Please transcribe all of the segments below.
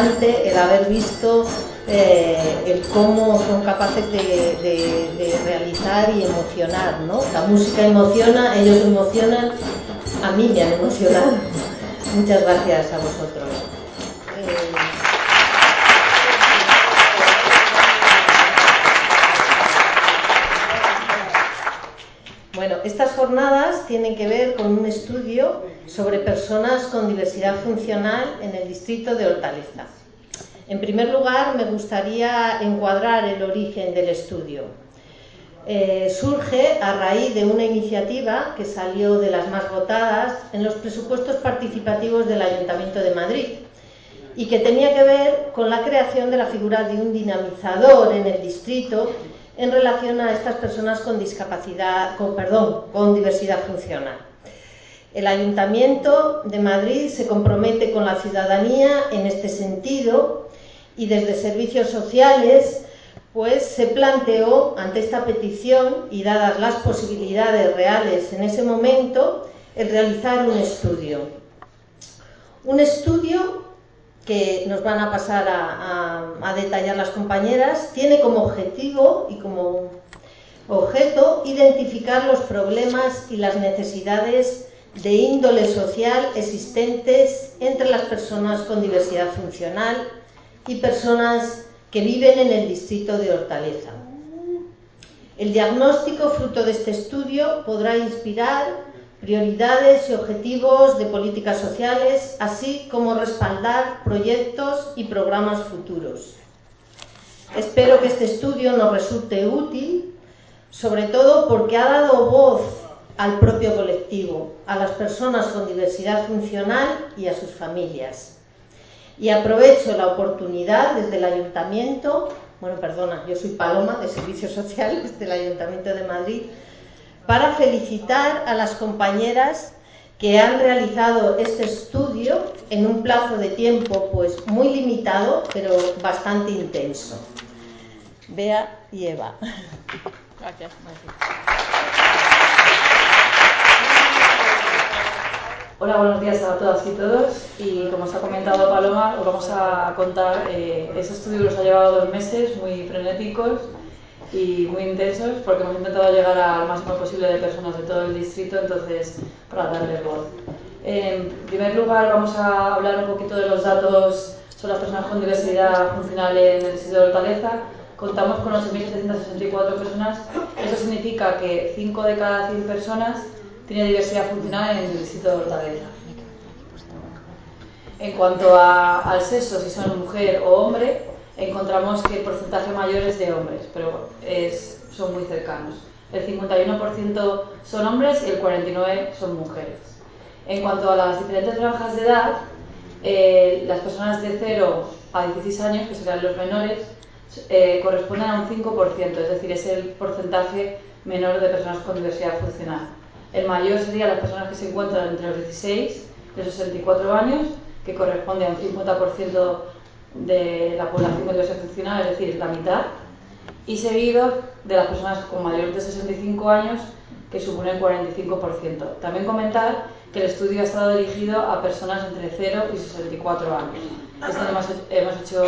El haber visto eh, el cómo son capaces de realizar y emocionar. ¿no? La música emociona, ellos emocionan, a mí me han emocionado. Muchas gracias a vosotros. Eh, Bueno, estas jornadas tienen que ver con un estudio sobre personas con diversidad funcional en el distrito de Hortaleza. En primer lugar, me gustaría encuadrar el origen del estudio. Eh, surge a raíz de una iniciativa que salió de las más votadas en los presupuestos participativos del Ayuntamiento de Madrid y que tenía que ver con la creación de la figura de un dinamizador en el distrito en relación a estas personas con discapacidad, con, perdón, con diversidad funcional. El Ayuntamiento de Madrid se compromete con la ciudadanía en este sentido y desde servicios sociales pues se planteó ante esta petición y dadas las posibilidades reales en ese momento el realizar un estudio. Un estudio que nos van a pasar a, a- a detallar las compañeras, tiene como objetivo y como objeto identificar los problemas y las necesidades de índole social existentes entre las personas con diversidad funcional y personas que viven en el distrito de Hortaleza. El diagnóstico fruto de este estudio podrá inspirar prioridades y objetivos de políticas sociales, así como respaldar proyectos y programas futuros. Espero que este estudio nos resulte útil, sobre todo porque ha dado voz al propio colectivo, a las personas con diversidad funcional y a sus familias. Y aprovecho la oportunidad desde el Ayuntamiento, bueno, perdona, yo soy Paloma de Servicios Sociales del Ayuntamiento de Madrid, para felicitar a las compañeras que han realizado este estudio en un plazo de tiempo pues muy limitado, pero bastante intenso. Bea y Eva. Gracias, Hola, buenos días a todas y todos. Y como os ha comentado Paloma, os vamos a contar eh, ese estudio nos ha llevado dos meses, muy frenéticos y muy intensos, porque hemos intentado llegar al máximo posible de personas de todo el distrito, entonces, para darles voz. En primer lugar, vamos a hablar un poquito de los datos sobre las personas con diversidad funcional en el distrito de Hortaleza. contamos con 8.764 personas. Eso significa que 5 de cada 100 personas tiene diversidad funcional en el distrito de Hortaleza. En cuanto al sexo, si son mujer o hombre, encontramos que el porcentaje mayor es de hombres, pero es, son muy cercanos. El 51% son hombres y el 49% son mujeres. En cuanto a las diferentes franjas de edad, eh, las personas de 0 a 16 años, que serán los menores, eh, corresponden a un 5%, es decir, es el porcentaje menor de personas con diversidad funcional. El mayor sería las personas que se encuentran entre los 16 y los 64 años, que corresponde a un 50% de la población con diversidad funcional, es decir, la mitad, y seguido de las personas con mayores de 65 años, que suponen 45%. También comentar que el estudio ha estado dirigido a personas entre 0 y 64 años. Esto hemos, hemos hecho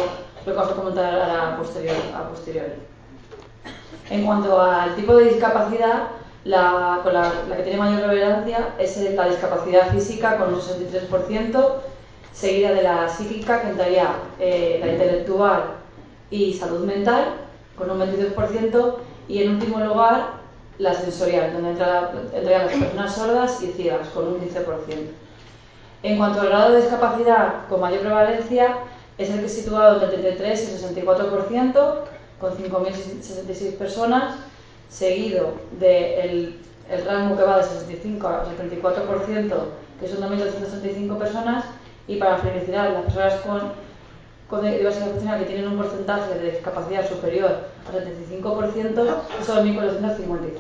lo que vamos a comentar. A posteriori. En cuanto al tipo de discapacidad, la, la, que tiene mayor relevancia es la discapacidad física con un 63%, seguida de la psíquica, que entraría eh, la intelectual y salud mental, con un 22%, y en último lugar la sensorial, donde entrarían las personas sordas y ciegas, con un 15%. En cuanto al grado de discapacidad con mayor prevalencia, es el que es situado entre 33 y 64%, con 5.066 personas, seguido del el rango que va de 65 a 74%, que son 2.265 personas, y para felicidad, las personas con, con diversidad funcional que tienen un porcentaje de discapacidad superior al 75% son 1.455.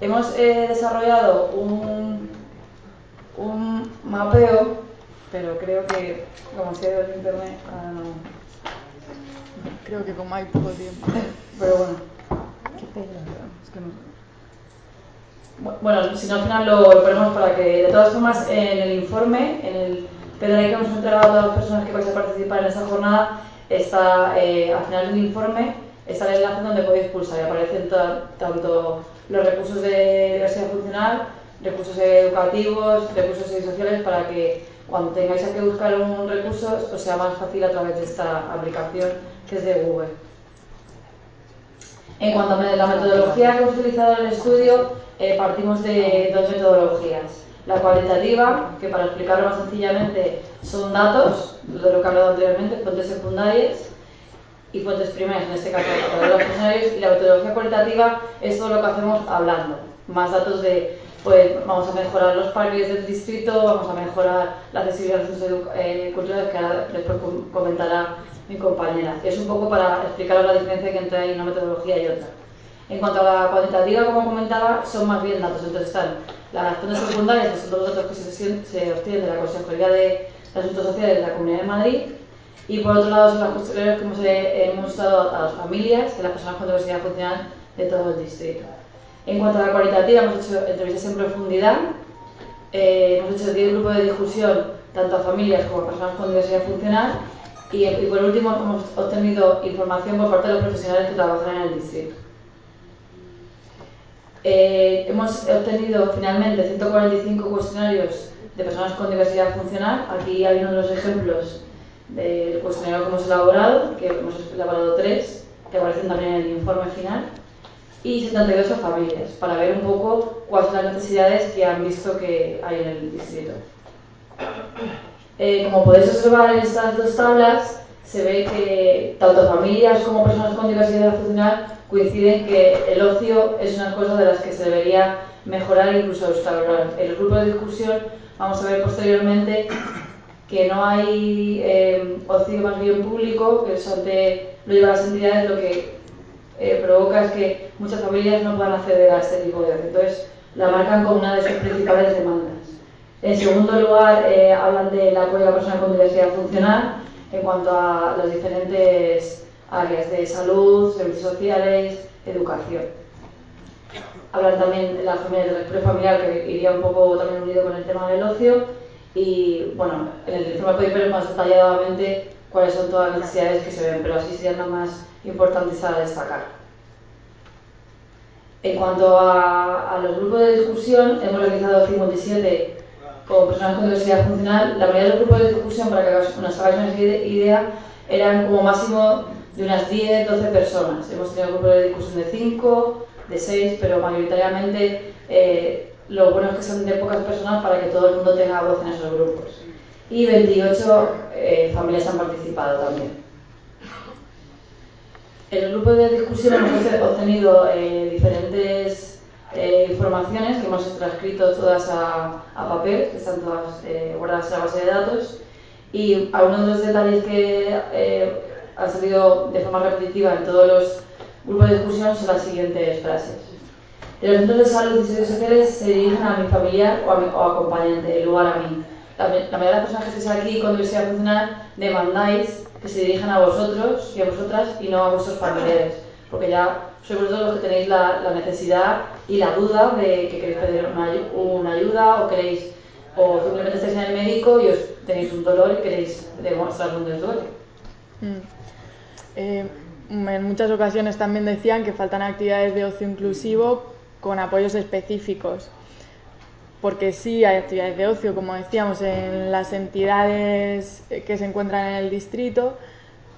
Hemos eh, desarrollado un, un mapeo, pero creo que, como se ha ido el internet, no. Creo que como hay poco tiempo. Pero bueno. Bueno, si no, al final lo, ponemos para que, de todas formas, en el informe, en el PDF que hemos entregado a todas las personas que vais a participar en esa jornada, está eh, al final del informe, está el enlace donde podéis pulsar y aparecen tanto los recursos de diversidad funcional, recursos educativos, recursos sociales, para que cuando tengáis que buscar un recurso os sea más fácil a través de esta aplicación que es de Google. En cuanto a la metodología que hemos utilizado en el estudio, eh, partimos de dos metodologías. La cualitativa, que para explicarlo más sencillamente son datos, de lo que he hablado anteriormente, fuentes secundarias y fuentes primeras, en este caso los funcionarios, y la metodología cualitativa es todo lo que hacemos hablando, más datos de, pues vamos a mejorar los parques del distrito, vamos a mejorar la accesibilidad a los eh, culturales, que ahora después comentará mi compañera. Es un poco para explicaros la diferencia que entre una metodología y otra. En cuanto a la cuantitativa, como comentaba, son más bien datos. Entonces están las fuentes secundarias, que son los datos que se, obtienen de la Consejería de Asuntos Sociales de la Comunidad de Madrid. Y por otro lado, son las posteriores que hemos, hemos a las familias, de las personas con diversidad funcional de todo el distrito. En cuanto a la cualitativa, hemos hecho entrevistas en profundidad. Eh, hemos hecho 10 grupos de discusión, tanto a familias como a personas con diversidad funcional. Y, y por último, hemos obtenido información por parte de los profesionales que trabajan en el distrito. Eh, hemos obtenido finalmente 145 cuestionarios de personas con diversidad funcional. Aquí hay uno de los ejemplos del cuestionario que hemos elaborado, que hemos elaborado tres, que aparecen también en el informe final, y 72 a familias, para ver un poco cuáles son las necesidades que han visto que hay en el distrito. Eh, como podéis observar en estas dos tablas, se ve que tanto familias como personas con diversidad funcional coinciden que el ocio es una cosa de las que se debería mejorar incluso restaurar. En el grupo de discusión vamos a ver posteriormente que no hay eh, ocio más bien público, que eso de lo lleva a las entidades, lo que eh, provoca es que muchas familias no puedan acceder a este tipo de ocio. Entonces, la marcan como una de sus principales demandas. En segundo lugar, eh, hablan del apoyo a la persona con diversidad funcional en cuanto a las diferentes áreas de salud, servicios sociales, educación. Hablan también de la familia, familiar, que iría un poco también unido con el tema del ocio. Y bueno, en el informe podéis ver más detalladamente cuáles son todas las necesidades que se ven, pero así serían las más importantes a destacar. En cuanto a, a, los grupos de discusión, hemos realizado 57 con personas con diversidad funcional. La mayoría de los grupos de discusión, para que nos hagáis una idea, eran como máximo de unas 10, 12 personas. Hemos tenido grupos de discusión de 5, de 6, pero mayoritariamente eh, lo bueno es que son de pocas personas para que todo el mundo tenga voz en esos grupos. Y 28 eh, familias han participado también. En el grupo de discusión hemos obtenido eh, diferentes eh, informaciones que hemos transcrito todas a, papel, que están todas guardadas en la base de datos. Y algunos de los detalles que han salido de forma repetitiva en todos los grupos de discusión son las siguientes frases. De los centros de salud y servicios sociales se dirigen a mi familiar o, a mi, o acompañante, en lugar a mí. La, mayoría de las personas que estáis aquí con diversidad funcional demandáis que se dirijan a vosotros y a vosotras y no a vuestros familiares, porque ya sois vosotros los que tenéis la, necesidad y la duda de que queréis pedir una, una, ayuda o queréis o simplemente estáis en el médico y os tenéis un dolor y queréis demostrar dónde os. Mm. Eh, en muchas ocasiones también decían que faltan actividades de ocio inclusivo con apoyos específicos. Porque sí hay actividades de ocio, como decíamos, en las entidades que se encuentran en el distrito,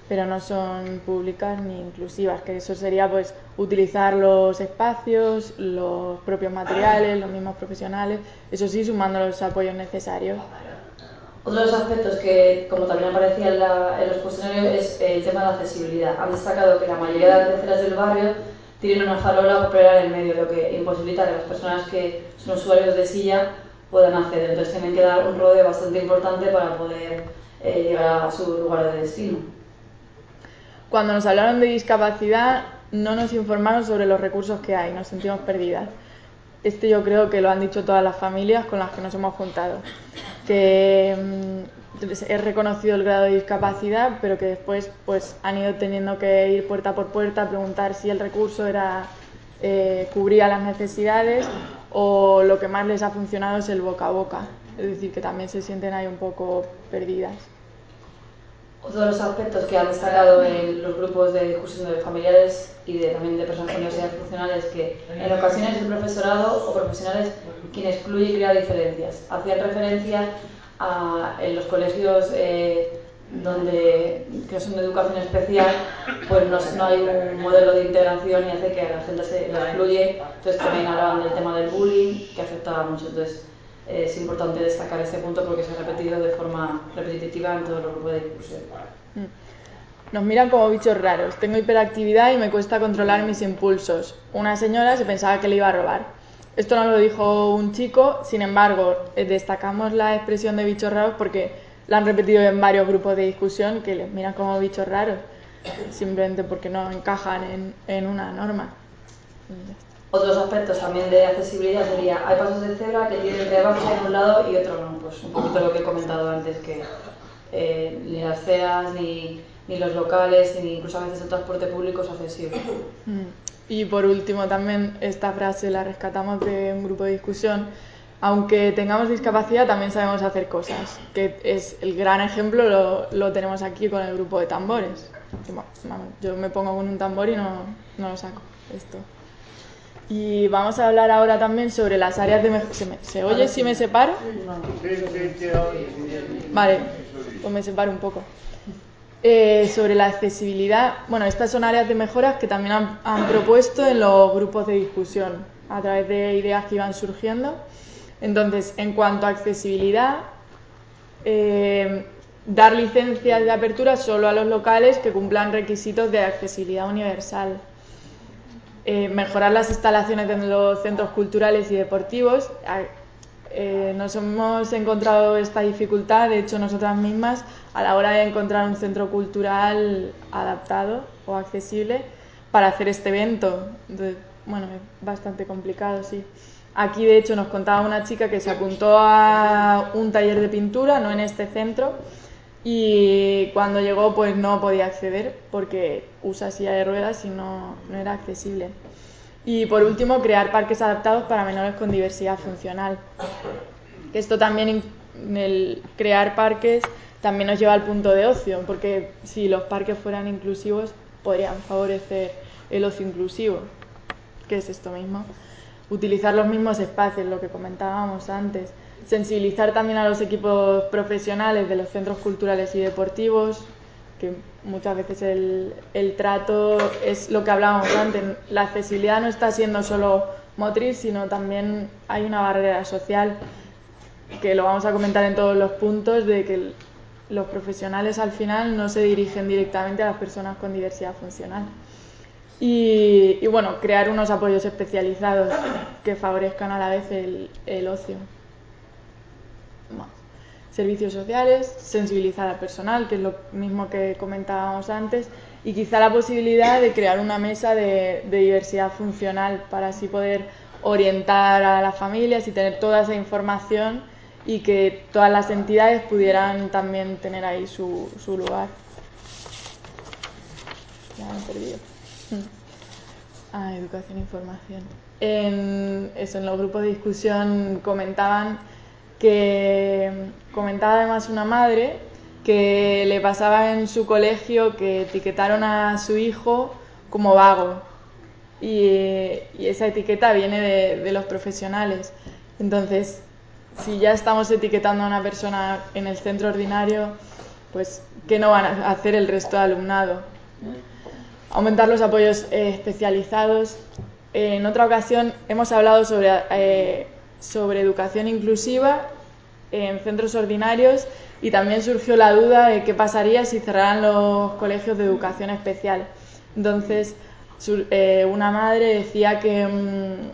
pero no son públicas ni inclusivas, que eso sería pues utilizar los espacios, los propios materiales, los mismos profesionales, eso sí sumando los apoyos necesarios. Otro de los aspectos que, como también aparecía en, los cuestionarios, es el tema de la accesibilidad. Han destacado que la mayoría de las terceras del barrio tienen una farola popular en el medio, lo que imposibilita que las personas que son usuarios de silla puedan acceder. Entonces tienen que dar un rodeo bastante importante para poder eh, llegar a su lugar de destino. Cuando nos hablaron de discapacidad, no nos informaron sobre los recursos que hay, nos sentimos perdidas. Este yo creo que lo han dicho todas las familias con las que nos hemos juntado. Que mm, es reconocido el grado de discapacidad, pero que después pues han ido teniendo que ir puerta por puerta a preguntar si el recurso era eh, cubría las necesidades o lo que más les ha funcionado es el boca a boca, es decir, que también se sienten ahí un poco perdidas. Otro de los aspectos que han destacado en los grupos de discusión de familiares y de, también de personas con diversidad funcional es que en ocasiones el profesorado o profesionales quien excluye y crea diferencias. Hacían referencia en los colegios eh, donde que son de educación especial, pues no, hay un modelo de integración y hace que la gente se lo excluye. Entonces también hablaban del tema del bullying, que afectaba mucho. Es importante destacar este punto porque se ha repetido de forma repetitiva en todos los grupos de discusión. Mm. Nos miran como bichos raros. Tengo hiperactividad y me cuesta controlar mis impulsos. Una señora se pensaba que le iba a robar. Esto no lo dijo un chico, sin embargo, eh, destacamos la expresión de bichos raros porque la han repetido en varios grupos de discusión que les miran como bichos raros, simplemente porque no encajan en, en una norma. Otros aspectos también de accesibilidad sería, hay pasos de cebra que tienen rebaja en un lado y otro no. Pues un poquito lo que he comentado antes, que eh, ni las ceras, ni, ni, los locales, ni incluso a veces el transporte público es accesible. Mm. Y por último, también esta frase la rescatamos de un grupo de discusión. Aunque tengamos discapacidad, también sabemos hacer cosas. Que es el gran ejemplo, lo, lo tenemos aquí con el grupo de tambores. yo me pongo con un tambor y no, no lo saco. Esto. Y vamos a hablar ahora también sobre las áreas de. ¿Se, ¿Se, oye si me separo? Vale, pues me separo un poco. Eh, sobre la accesibilidad, bueno, estas son áreas de mejoras que también han, propuesto en los grupos de discusión a través de ideas que iban surgiendo. Entonces, en cuanto a accesibilidad, eh, dar licencias de apertura solo a los locales que cumplan requisitos de accesibilidad universal. Eh, mejorar las instalaciones de los centros culturales y deportivos. nos hemos encontrado esta dificultad, de hecho, nosotras mismas, a la hora de encontrar un centro cultural adaptado o accesible para hacer este evento. bueno, bastante complicado, sí. Aquí, de hecho, nos contaba una chica que se apuntó a un taller de pintura, no en este centro, y cuando llegó, pues no podía acceder porque usa silla de ruedas y no, era accesible. Y por último, crear parques adaptados para menores con diversidad funcional. Esto también, en el crear parques también nos lleva al punto de ocio, porque si los parques fueran inclusivos, podrían favorecer el ocio inclusivo, que es esto mismo. Utilizar los mismos espacios, lo que comentábamos antes. Sensibilizar también a los equipos profesionales de los centros culturales y deportivos, que muchas veces el, el trato es lo que hablábamos antes. La accesibilidad no está siendo solo motriz, sino también hay una barrera social que lo vamos a comentar en todos los puntos de que los profesionales al final no se dirigen directamente a las personas con diversidad funcional. Y, bueno, crear unos apoyos especializados que favorezcan a la vez el, el ocio. Servicios sociales, sensibilizar al personal, que es lo mismo que comentábamos antes, y quizá la posibilidad de crear una mesa de, diversidad funcional para así poder orientar a las familias y tener toda esa información y que todas las entidades pudieran también tener ahí su, su lugar. Ya me he perdido. Ah, educación e información. En, eso, en los grupos de discusión comentaban que comentaba además una madre que le pasaba en su colegio que etiquetaron a su hijo como vago y, esa etiqueta viene de, de, los profesionales. Entonces, si ya estamos etiquetando a una persona en el centro ordinario, pues ¿qué no van a hacer el resto de alumnado? Aumentar los apoyos eh, especializados. en otra ocasión hemos hablado sobre, eh, sobre educación inclusiva en centros ordinarios y también surgió la duda de qué pasaría si cerraran los colegios de educación especial. Entonces, eh, una madre decía que, mm,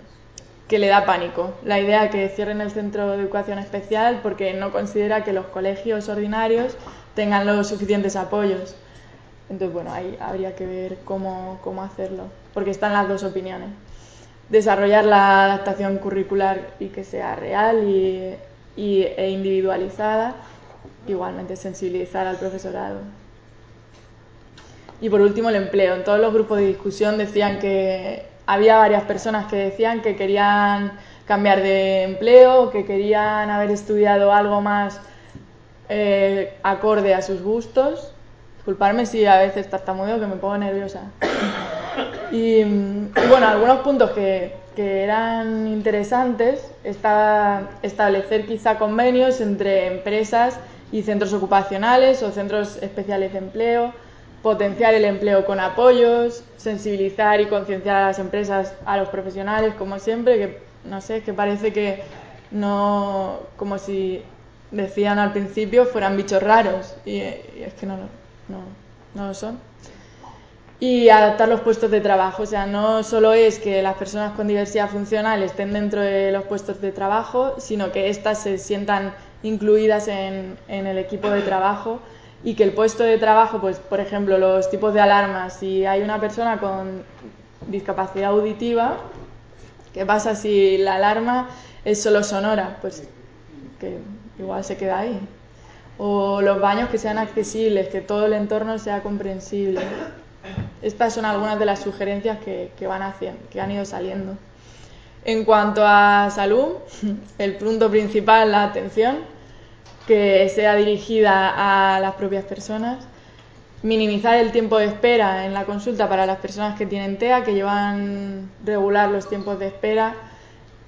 que le da pánico la idea de que cierren el centro de educación especial porque no considera que los colegios ordinarios tengan los suficientes apoyos. Entonces, bueno, ahí habría que ver cómo, cómo hacerlo, porque están las dos opiniones. Desarrollar la adaptación curricular y que sea real y, y, e individualizada, igualmente sensibilizar al profesorado. Y por último, el empleo. En todos los grupos de discusión decían que había varias personas que decían que querían cambiar de empleo, que querían haber estudiado algo más eh, acorde a sus gustos. Disculparme si a veces tartamudeo, que me pongo nerviosa. Y, bueno, algunos puntos que, que eran interesantes está establecer quizá convenios entre empresas y centros ocupacionales o centros especiales de empleo, potenciar el empleo con apoyos, sensibilizar y concienciar a las empresas, a los profesionales, como siempre, que no sé, que parece que no, como si decían al principio, fueran bichos raros, y, y es que no, no, no lo son. Y adaptar los puestos de trabajo, o sea, no solo es que las personas con diversidad funcional estén dentro de los puestos de trabajo, sino que éstas se sientan incluidas en, en el equipo de trabajo y que el puesto de trabajo, pues por ejemplo, los tipos de alarmas, si hay una persona con discapacidad auditiva, ¿qué pasa si la alarma es solo sonora? Pues que igual se queda ahí. O los baños que sean accesibles, que todo el entorno sea comprensible. Estas son algunas de las sugerencias que, van haciendo, que han ido saliendo. En cuanto a salud, el punto principal, la atención, que sea dirigida a las propias personas, minimizar el tiempo de espera en la consulta para las personas que tienen TEA, que llevan regular los tiempos de espera,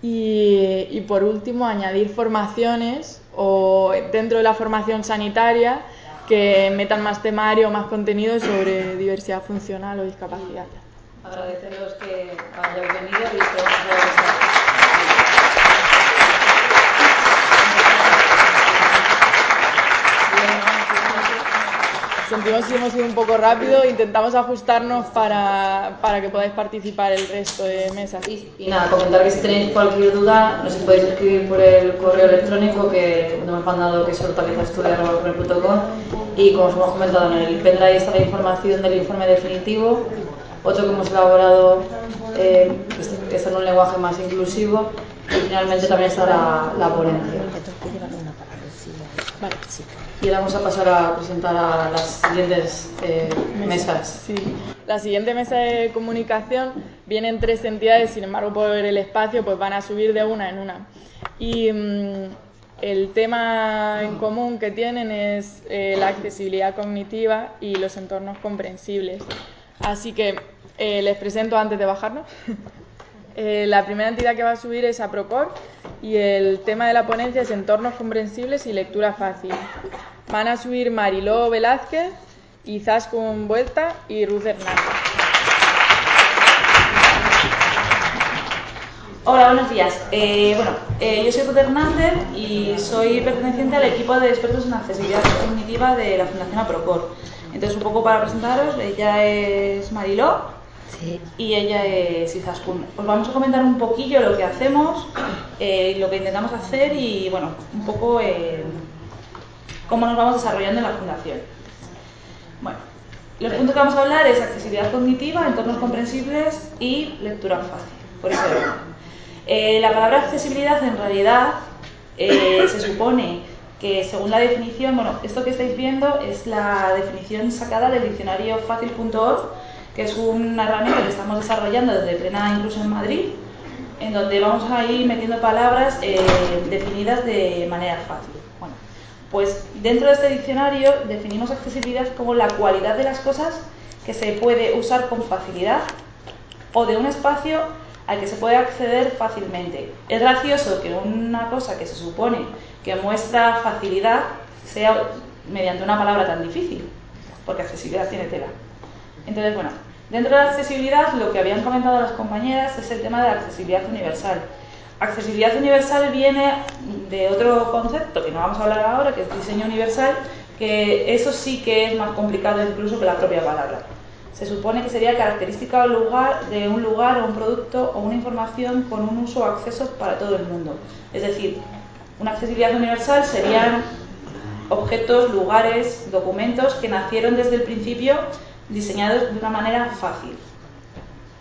y, y por último añadir formaciones o dentro de la formación sanitaria que metan más temario, más contenido sobre diversidad funcional o discapacidad. Agradeceros que hayáis venido y que sentimos que hemos ido un poco rápido, intentamos ajustarnos para, para que podáis participar el resto de mesas. Y, y, nada, comentar que si tenéis cualquier duda nos podéis escribir por el correo electrónico que nos hemos mandado que es hortalizaestudia.com y como os hemos comentado en el pendrive está la información del informe definitivo, otro que hemos elaborado eh, está en un lenguaje más inclusivo y finalmente también está la, la ponencia. Vale. Y ahora vamos a pasar a presentar a las siguientes eh, mesas. Sí. La siguiente mesa de comunicación vienen tres entidades, sin embargo, por el espacio, pues van a subir de una en una. Y mmm, el tema en común que tienen es eh, la accesibilidad cognitiva y los entornos comprensibles. Así que eh, les presento antes de bajarnos. Eh, la primera entidad que va a subir es APROCOR y el tema de la ponencia es entornos comprensibles y lectura fácil. Van a subir Mariló Velázquez Izaskun Vuelta y Ruth Hernández. Hola, buenos días. Eh, bueno, eh, yo soy Ruth Hernández y soy perteneciente al equipo de expertos en accesibilidad cognitiva de la Fundación APROCOR. Entonces, un poco para presentaros, ella es Mariló y ella es Izaskun. Os vamos a comentar un poquillo lo que hacemos, eh, lo que intentamos hacer y, bueno, un poco cómo nos vamos desarrollando en la Fundación. Bueno, los puntos que vamos a hablar es accesibilidad cognitiva, entornos comprensibles y lectura fácil. Por eso, eh, la palabra accesibilidad en realidad eh, se supone que según la definición, bueno, esto que estáis viendo es la definición sacada del diccionario fácil.org, que es una herramienta que estamos desarrollando desde Plena Incluso en Madrid, en donde vamos a ir metiendo palabras eh, definidas de manera fácil. Bueno, pues dentro de este diccionario definimos accesibilidad como la cualidad de las cosas que se puede usar con facilidad o de un espacio al que se puede acceder fácilmente. Es gracioso que una cosa que se supone que muestra facilidad sea mediante una palabra tan difícil, porque accesibilidad tiene tela. Entonces, bueno, dentro de la accesibilidad lo que habían comentado las compañeras es el tema de la accesibilidad universal. Accesibilidad universal viene de otro concepto que no vamos a hablar ahora, que es diseño universal, que eso sí que es más complicado incluso que la propia palabra se supone que sería característica o lugar de un lugar o un producto o una información con un uso o acceso para todo el mundo. Es decir, una accesibilidad universal serían objetos, lugares, documentos que nacieron desde el principio diseñados de una manera fácil,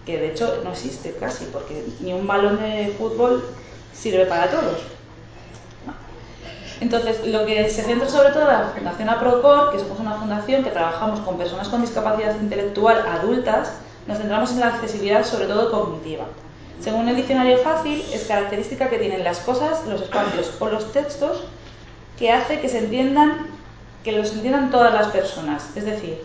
que de hecho no existe casi, porque ni un balón de fútbol sirve para todos. Entonces, lo que se centra sobre todo la Fundación APROCOR, que somos una fundación que trabajamos con personas con discapacidad intelectual adultas, nos centramos en la accesibilidad sobre todo cognitiva. Según el diccionario fácil, es característica que tienen las cosas, los espacios o los textos que hace que se entiendan, que los entiendan todas las personas. Es decir,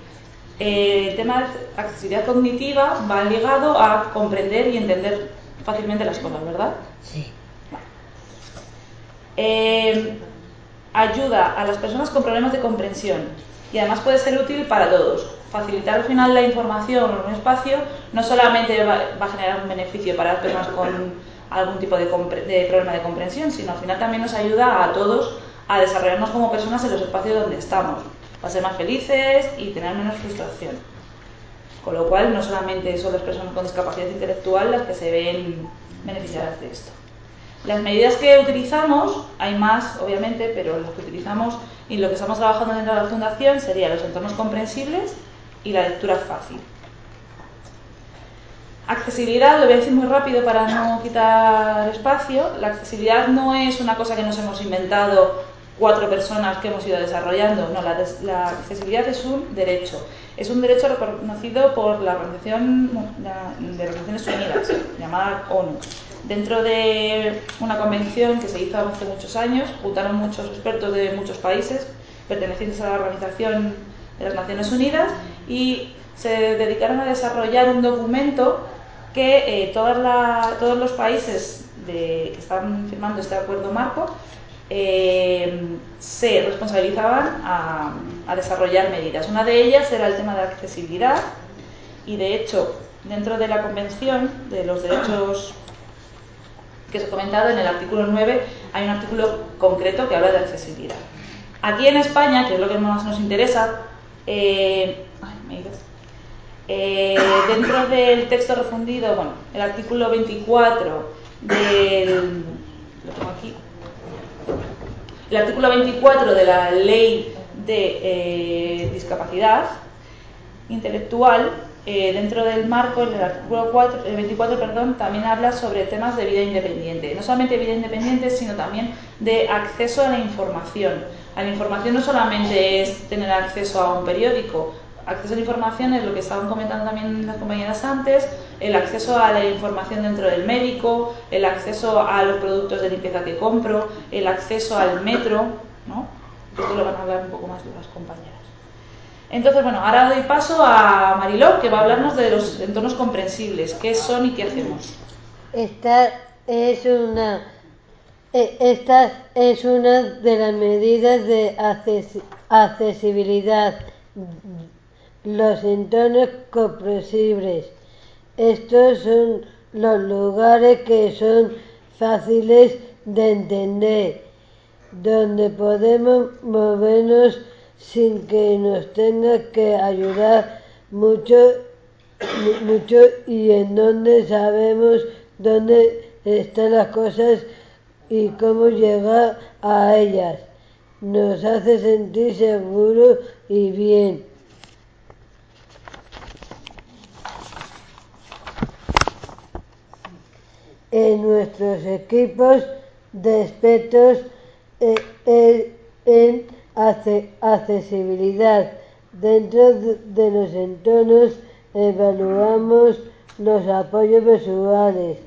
el tema de accesibilidad cognitiva va ligado a comprender y entender fácilmente las cosas, ¿verdad? Sí. Eh, ayuda a las personas con problemas de comprensión y además puede ser útil para todos. Facilitar al final la información en un espacio no solamente va, a generar un beneficio para las personas con algún tipo de, de, problema de comprensión, sino al final también nos ayuda a todos a desarrollarnos como personas en los espacios donde estamos, a ser más felices y tener menos frustración. Con lo cual, no solamente son las personas con discapacidad intelectual las que se ven beneficiadas de esto. Las medidas que utilizamos, hay más obviamente, pero las que utilizamos y lo que estamos trabajando dentro de la Fundación serían los entornos comprensibles y la lectura fácil. Accesibilidad, lo voy a decir muy rápido para no quitar espacio. La accesibilidad no es una cosa que nos hemos inventado cuatro personas que hemos ido desarrollando. No, la, accesibilidad es un derecho. Es un derecho reconocido por la Organización de las Naciones Unidas, llamada ONU. Dentro de una convención que se hizo hace muchos años, juntaron muchos expertos de muchos países pertenecientes a la Organización de las Naciones Unidas y se dedicaron a desarrollar un documento que eh, todos los países que están firmando este acuerdo marco eh, se responsabilizaban a, desarrollar medidas. Una de ellas era el tema de accesibilidad y de hecho dentro de la Convención de los Derechos que os he comentado, en el artículo 9 hay un artículo concreto que habla de accesibilidad. Aquí en España, que es lo que más nos interesa, eh, eh, dentro del texto refundido, bueno, el artículo 24 del. Lo tengo aquí. El artículo 24 de la ley de eh, discapacidad intelectual eh, dentro del marco, en el artículo 24, perdón, también habla sobre temas de vida independiente. No solamente vida independiente, sino también de acceso a la información. A la información no solamente es tener acceso a un periódico, acceso a la información es lo que estaban comentando también las compañeras antes, el acceso a la información dentro del médico, el acceso a los productos de limpieza que compro, el acceso al metro, ¿no? Esto lo van a hablar un poco más las compañeras. Entonces, bueno, ahora doy paso a Mariló, que va a hablarnos de los entornos comprensibles, qué son y qué hacemos. Esta es una, e, esta es una de las medidas de accesibilidad los entornos comprensibles. Estos son los lugares que son fáciles de entender, donde podemos movernos sin que nos tenga que ayudar mucho, mucho y en donde sabemos dónde están las cosas y cómo llegar a ellas. Nos hace sentir seguros y bien. En nuestros equipos de expertos eh, eh, en accesibilidad. Dentro de los entornos evaluamos los apoyos visuales.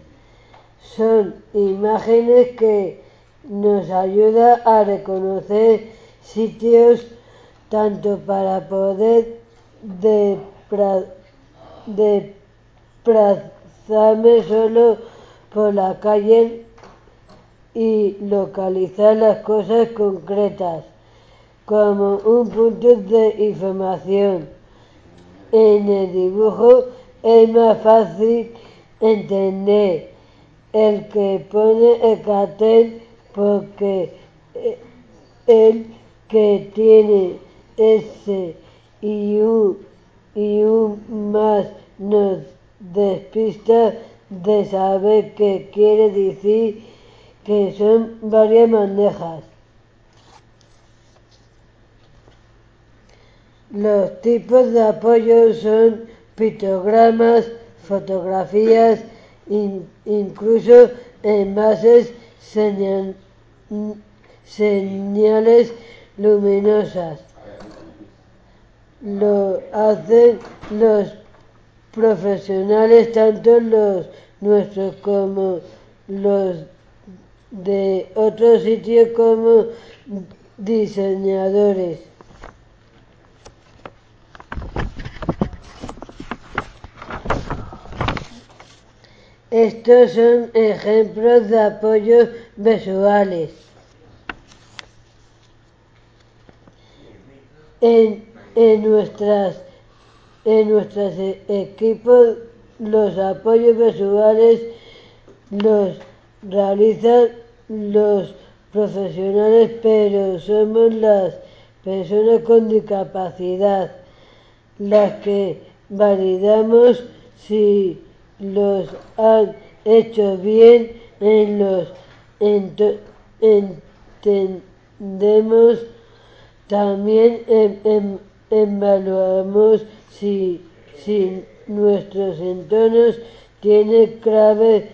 Son imágenes que nos ayudan a reconocer sitios tanto para poder desplazarme solo por la calle y localizar las cosas concretas como un punto de información. En el dibujo es más fácil entender el que pone el cartel porque el que tiene ese y un, y un más nos despista de saber qué quiere decir que son varias manejas. Los tipos de apoyo son pictogramas, fotografías, incluso envases, señales luminosas. Lo hacen los profesionales, tanto los nuestros como los de otros sitios como diseñadores. Estos son ejemplos de apoyos visuales. En, en, nuestras, en nuestros equipos los apoyos visuales los realizan los profesionales, pero somos las personas con discapacidad las que validamos si los han hecho bien en los entendemos también em, em, evaluamos si, si nuestros entornos tienen clave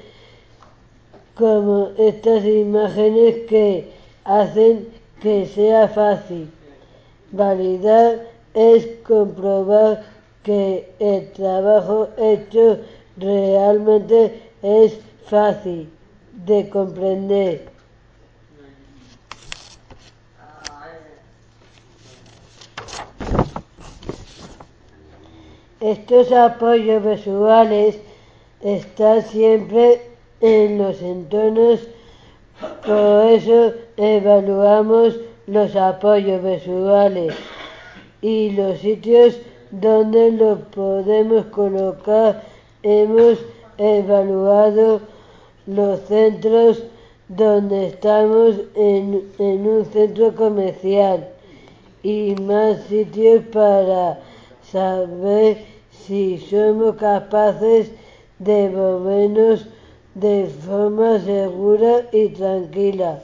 como estas imágenes que hacen que sea fácil. Validar es comprobar que el trabajo hecho realmente es fácil de comprender. Estos apoyos visuales están siempre en los entornos, por eso evaluamos los apoyos visuales y los sitios donde los podemos colocar. Hemos evaluado los centros donde estamos en, un centro comercial y más sitios para saber si somos capaces de movernos de forma segura y tranquila.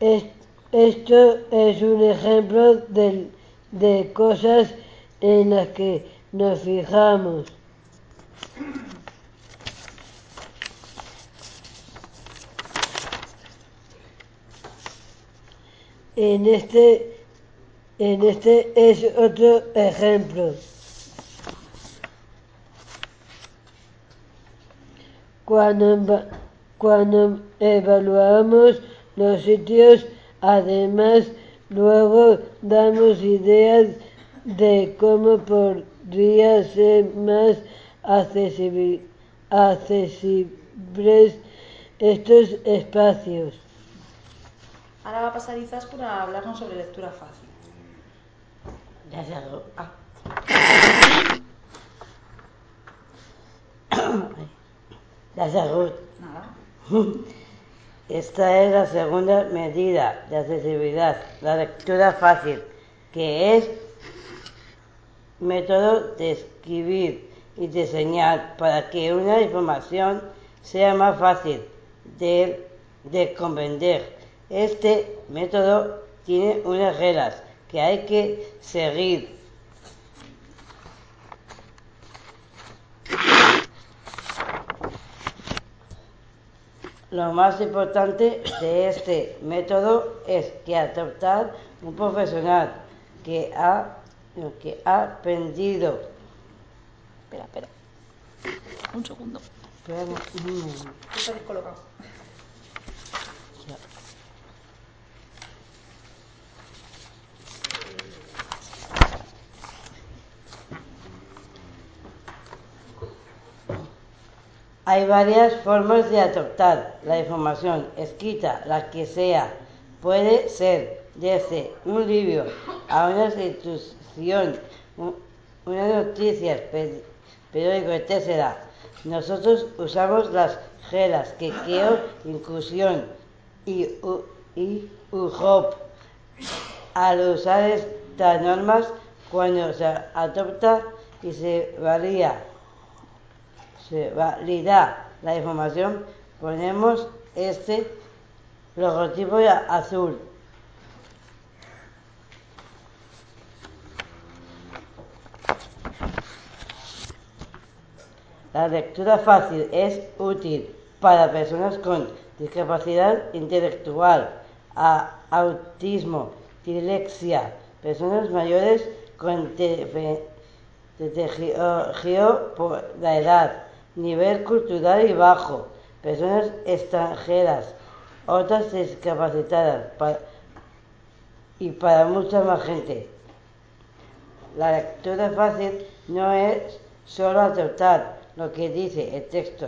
Esto es un ejemplo de, de cosas en las que nos fijamos. En este, en este es otro ejemplo. Cuando, cuando evaluamos los sitios, además, luego damos ideas de cómo podría ser más accesibles estos espacios. Ahora va a pasar Izaskun a hablarnos sobre lectura fácil. Ah. Gracias, Ruth. Nada. Esta es la segunda medida de accesibilidad, la lectura fácil, que es método de escribir y diseñar para que una información sea más fácil de, de comprender. Este método tiene unas reglas que hay que seguir. Lo más importante de este método es que adoptar un profesional que ha, que ha aprendido. Espera, espera. Un segundo. Espera un momento. Está descolocado. Hay varias formas de adoptar la información escrita, la que sea. Puede ser desde un libro a una institución, un- una noticia, pe- periódico, etc. Nosotros usamos las reglas que creo inclusión y, U- y. Al usar estas normas, cuando se adopta y se valía se valida la información, ponemos este logotipo azul. La lectura fácil es útil para personas con discapacidad intelectual, autismo, dislexia, personas mayores con desde por la edad, nivel cultural y bajo, personas extranjeras, otras discapacitadas pa- y para mucha más gente. La lectura fácil no es solo adoptar lo que dice el texto,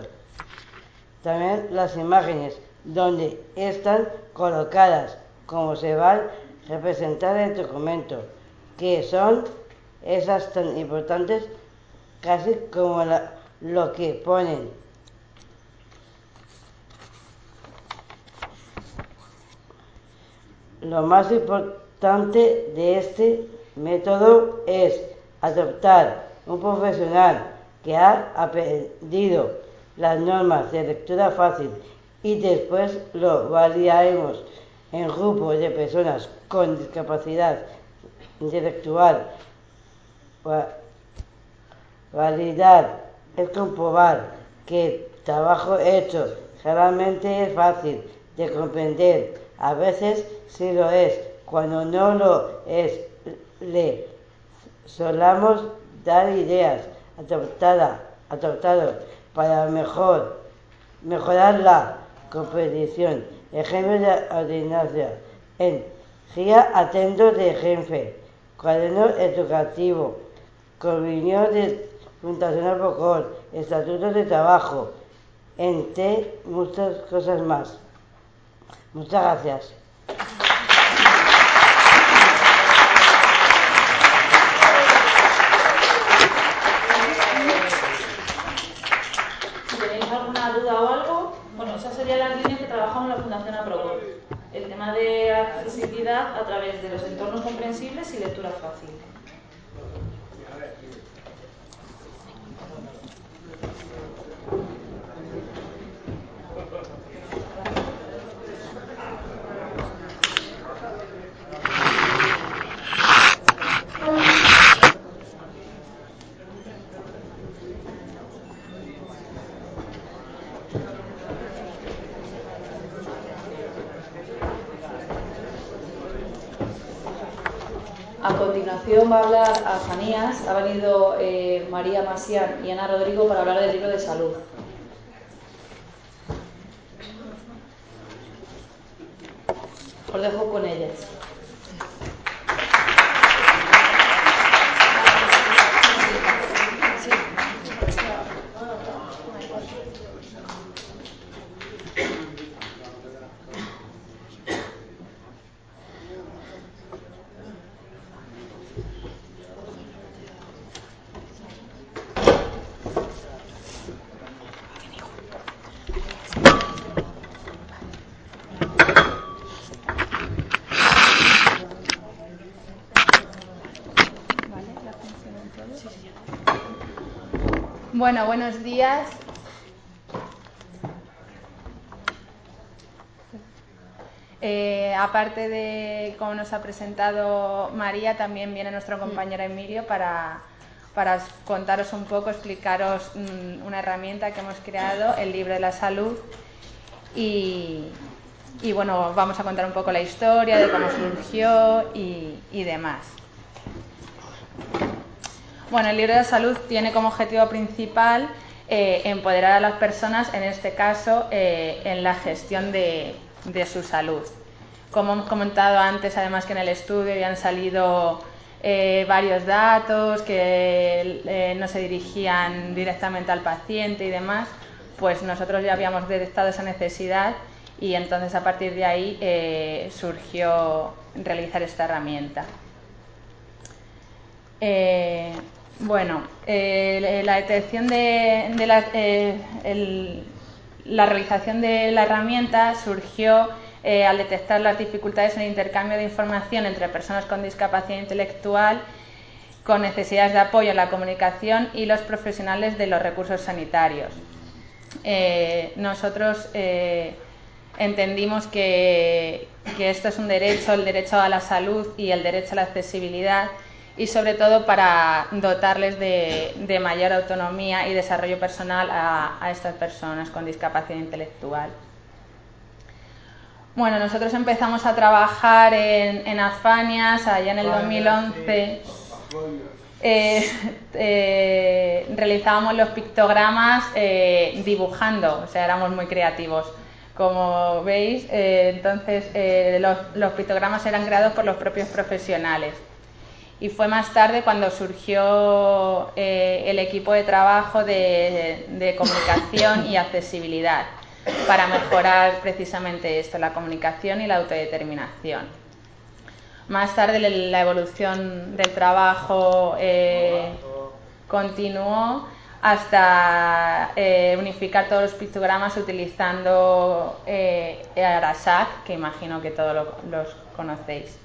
también las imágenes donde están colocadas, como se va a representar el documento, que son esas tan importantes casi como la- lo que ponen. Lo más importante de este método es adoptar un profesional que ha aprendido las normas de lectura fácil y después lo validaremos en grupos de personas con discapacidad intelectual. Va- Validar es comprobar que el trabajo hecho realmente es fácil de comprender. A veces sí lo es. Cuando no lo es, le solamos dar ideas adoptadas, para mejor, mejorar la competición. Ejemplos de ordenación. En guía atento de jefe, cuaderno educativo, convenio de fundación Procol, estatutos de trabajo, entre muchas cosas más. Muchas gracias. Si tenéis alguna duda o algo, bueno, esas serían las líneas que trabajamos en la Fundación Aprocol. El tema de accesibilidad a través de los entornos comprensibles y lectura fácil. A continuación va a hablar a Janías, ha venido eh, María Masián y Ana Rodrigo para hablar del libro de salud. Os dejo con ellas. Bueno, buenos días. Eh, aparte de cómo nos ha presentado María, también viene nuestro compañero Emilio para para contaros un poco, explicaros mm, una herramienta que hemos creado, el libro de la salud. Y, y bueno, vamos a contar un poco la historia de cómo surgió y, demás. Bueno, el libro de la salud tiene como objetivo principal eh, empoderar a las personas, en este caso, eh, en la gestión de, de su salud. Como hemos comentado antes, además que en el estudio ya han salido eh, varios datos que eh, no se dirigían directamente al paciente y demás, pues nosotros ya habíamos detectado esa necesidad y entonces a partir de ahí eh, surgió realizar esta herramienta. Bueno, la detección de, la realización de la herramienta surgió eh, al detectar las dificultades en el intercambio de información entre personas con discapacidad intelectual con necesidades de apoyo en la comunicación y los profesionales de los recursos sanitarios. Eh, nosotros eh, entendimos que, esto es un derecho, el derecho a la salud y el derecho a la accesibilidad, y sobre todo para dotarles de, mayor autonomía y desarrollo personal a estas personas con discapacidad intelectual. Bueno, nosotros empezamos a trabajar en, en Azfanias allá en el 2011. Eh, eh, realizábamos los pictogramas eh, dibujando, o sea, éramos muy creativos. Como veis, eh, entonces los, los, pictogramas eran creados por los propios profesionales. Y fue más tarde cuando surgió eh, el equipo de trabajo de, de comunicación y accesibilidad para mejorar precisamente esto, la comunicación y la autodeterminación. Más tarde la evolución del trabajo eh, continuó hasta eh, unificar todos los pictogramas utilizando eh, Arasak, que imagino que todos lo, los conocéis.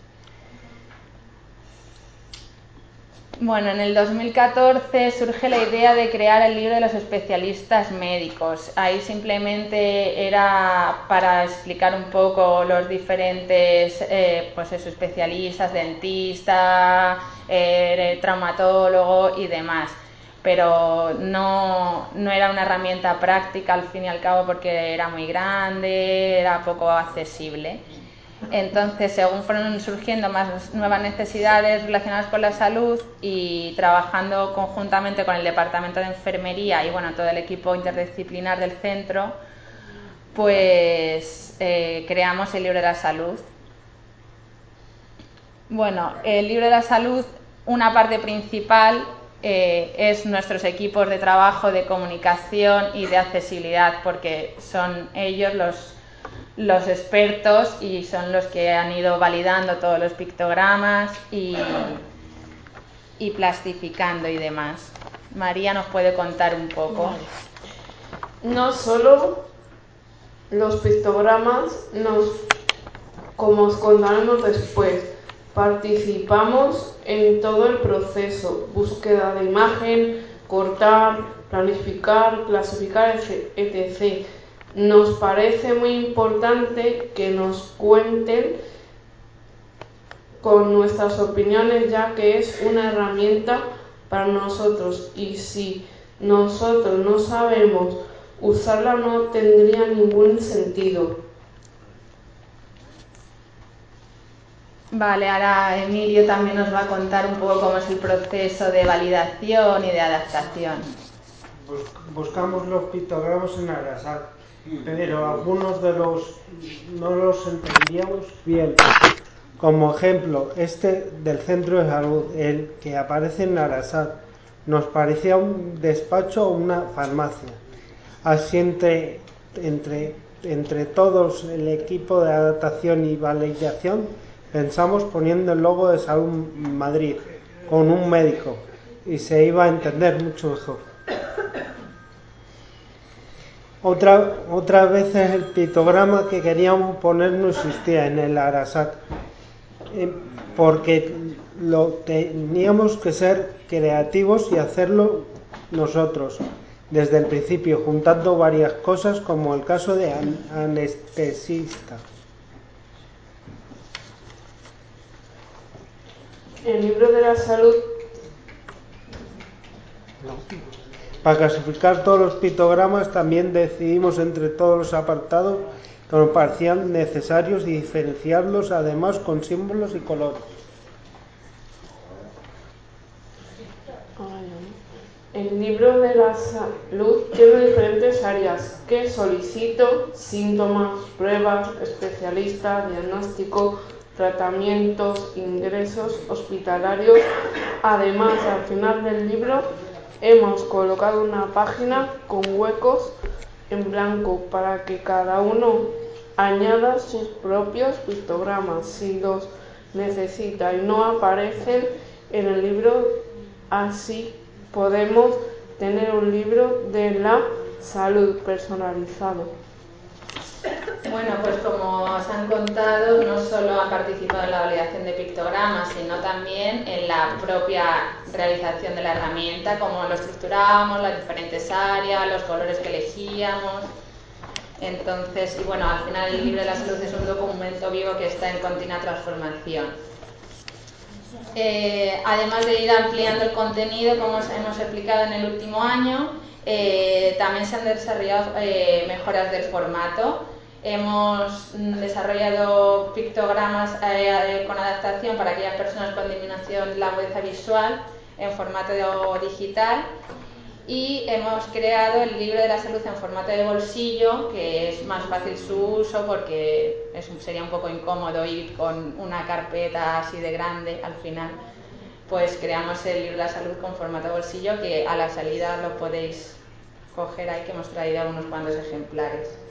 Bueno, en el 2014 surge la idea de crear el libro de los especialistas médicos. Ahí simplemente era para explicar un poco los diferentes eh, pues especialistas, dentista, eh, traumatólogo y demás. Pero no, no era una herramienta práctica al fin y al cabo porque era muy grande, era poco accesible. Entonces, según fueron surgiendo más nuevas necesidades relacionadas con la salud y trabajando conjuntamente con el Departamento de Enfermería y bueno, todo el equipo interdisciplinar del centro, pues eh, creamos el libro de la salud. Bueno, el libro de la salud, una parte principal eh, es nuestros equipos de trabajo de comunicación y de accesibilidad, porque son ellos los los expertos y son los que han ido validando todos los pictogramas y, y plastificando y demás. María nos puede contar un poco. No solo los pictogramas, nos, como os contaremos después, participamos en todo el proceso, búsqueda de imagen, cortar, planificar, clasificar, etc nos parece muy importante que nos cuenten con nuestras opiniones ya que es una herramienta para nosotros y si nosotros no sabemos usarla no tendría ningún sentido. Vale, ahora Emilio también nos va a contar un poco cómo es el proceso de validación y de adaptación. Buscamos los pictogramas en Arasat pero algunos de los no los entendíamos bien. Como ejemplo, este del centro de salud, el que aparece en Arasat, nos parecía un despacho o una farmacia. Así entre, entre, entre todos el equipo de adaptación y validación pensamos poniendo el logo de Salud Madrid con un médico y se iba a entender mucho mejor. Otra, otras veces el pictograma que queríamos poner no existía en el Arasat, eh, porque lo teníamos que ser creativos y hacerlo nosotros. desde el principio, juntando varias cosas como el caso de anestesista. El libro de la salud. Para clasificar todos los pictogramas también decidimos entre todos los apartados que nos necesarios y diferenciarlos además con símbolos y colores. El libro de la salud tiene diferentes áreas que solicito, síntomas, pruebas, especialista, diagnóstico, tratamientos, ingresos hospitalarios. Además, al final del libro hemos colocado una página con huecos en blanco para que cada uno añada sus propios pictogramas si los necesita y no aparecen en el libro así podemos tener un libro de la salud personalizado. Bueno, pues como os han contado, no solo han participado en la validación de pictogramas, sino también en la propia realización de la herramienta, cómo lo estructurábamos, las diferentes áreas, los colores que elegíamos. Entonces, y bueno, al final el libro de la salud es un documento vivo que está en continua transformación. Eh, además de ir ampliando el contenido, como hemos explicado en el último año, eh, también se han desarrollado eh, mejoras del formato. Hemos desarrollado pictogramas con adaptación para aquellas personas con disminución de la agudeza visual en formato digital y hemos creado el libro de la salud en formato de bolsillo, que es más fácil su uso porque sería un poco incómodo ir con una carpeta así de grande al final. Pues creamos el libro de la salud con formato bolsillo que a la salida lo podéis coger ahí, que hemos traído unos cuantos ejemplares.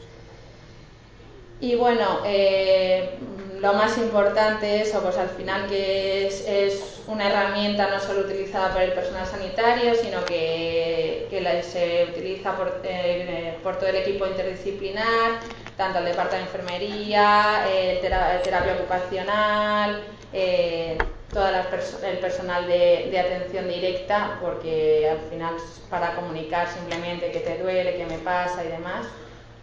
Y bueno, eh, lo más importante es, pues al final que es, una herramienta no solo utilizada por el personal sanitario, sino que, se utiliza eh, por, todo el equipo interdisciplinar, tanto el departamento de enfermería, el, terapia ocupacional, eh, todo el personal de, de, atención directa, porque al final para comunicar simplemente que te duele, qué me pasa y demás,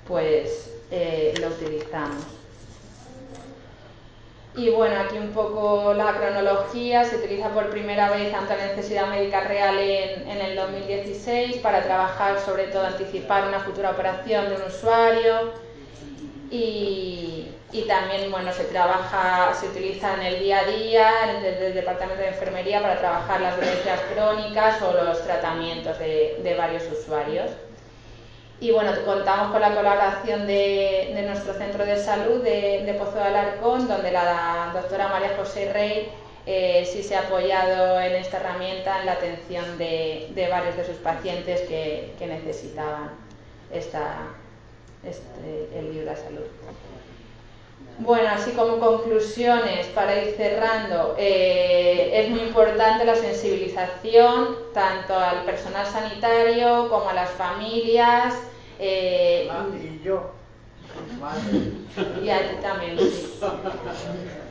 pues eh, lo utilizamos. Y bueno, aquí un poco la cronología, se utiliza por primera vez ante la necesidad médica real en, el 2016 para trabajar sobre todo anticipar una futura operación de un usuario y, también bueno, se trabaja, se utiliza en el día a día desde el departamento de enfermería para trabajar las dolencias crónicas o los tratamientos de varios usuarios. Y bueno, contamos con la colaboración de, nuestro centro de salud de, Pozo de Alarcón, donde la doctora María José Rey eh, sí se ha apoyado en esta herramienta en la atención de, varios de sus pacientes que, necesitaban esta, este, el libro de salud. Bueno, así como conclusiones para ir cerrando, eh, es muy importante la sensibilización tanto al personal sanitario como a las familias eh, y yo. Y a ti también,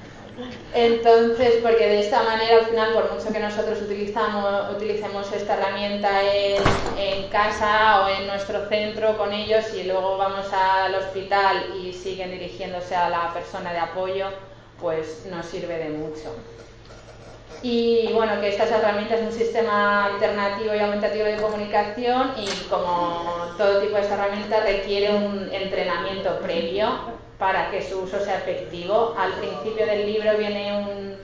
Entonces, porque de esta manera, al final, por mucho que nosotros utilizamos, utilicemos esta herramienta en, en, casa o en nuestro centro con ellos y luego vamos al hospital y siguen dirigiéndose a la persona de apoyo, pues nos sirve de mucho. Y bueno, que estas herramientas es un sistema alternativo y aumentativo de comunicación y como todo tipo de esta herramienta requiere un entrenamiento previo para que su uso sea efectivo. Al principio del libro viene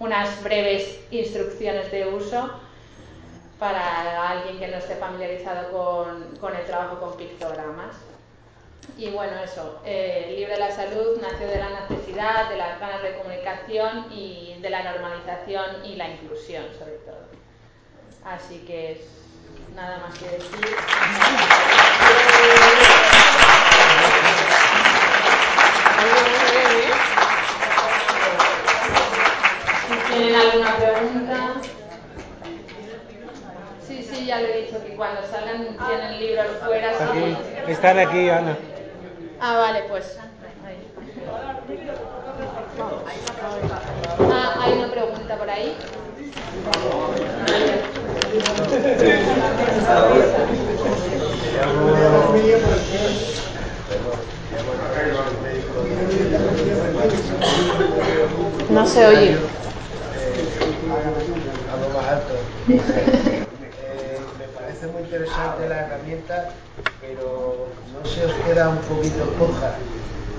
unas breves instrucciones de uso para alguien que no esté familiarizado con, con el trabajo con pictogramas. Y bueno, eso, eh, el libro de la salud nació de la necesidad, de las ganas de comunicación y de la normalización y la inclusión, sobre todo. Así que nada más que decir. Tienen alguna pregunta. Sí, sí, ya lo he dicho, que cuando salgan tienen libros fuera. Aquí, están aquí, Ana. Ah, vale, pues. Ah, hay una pregunta por ahí. No se oye. Algo más alto. Me parece muy interesante la herramienta, pero no se os queda un poquito coja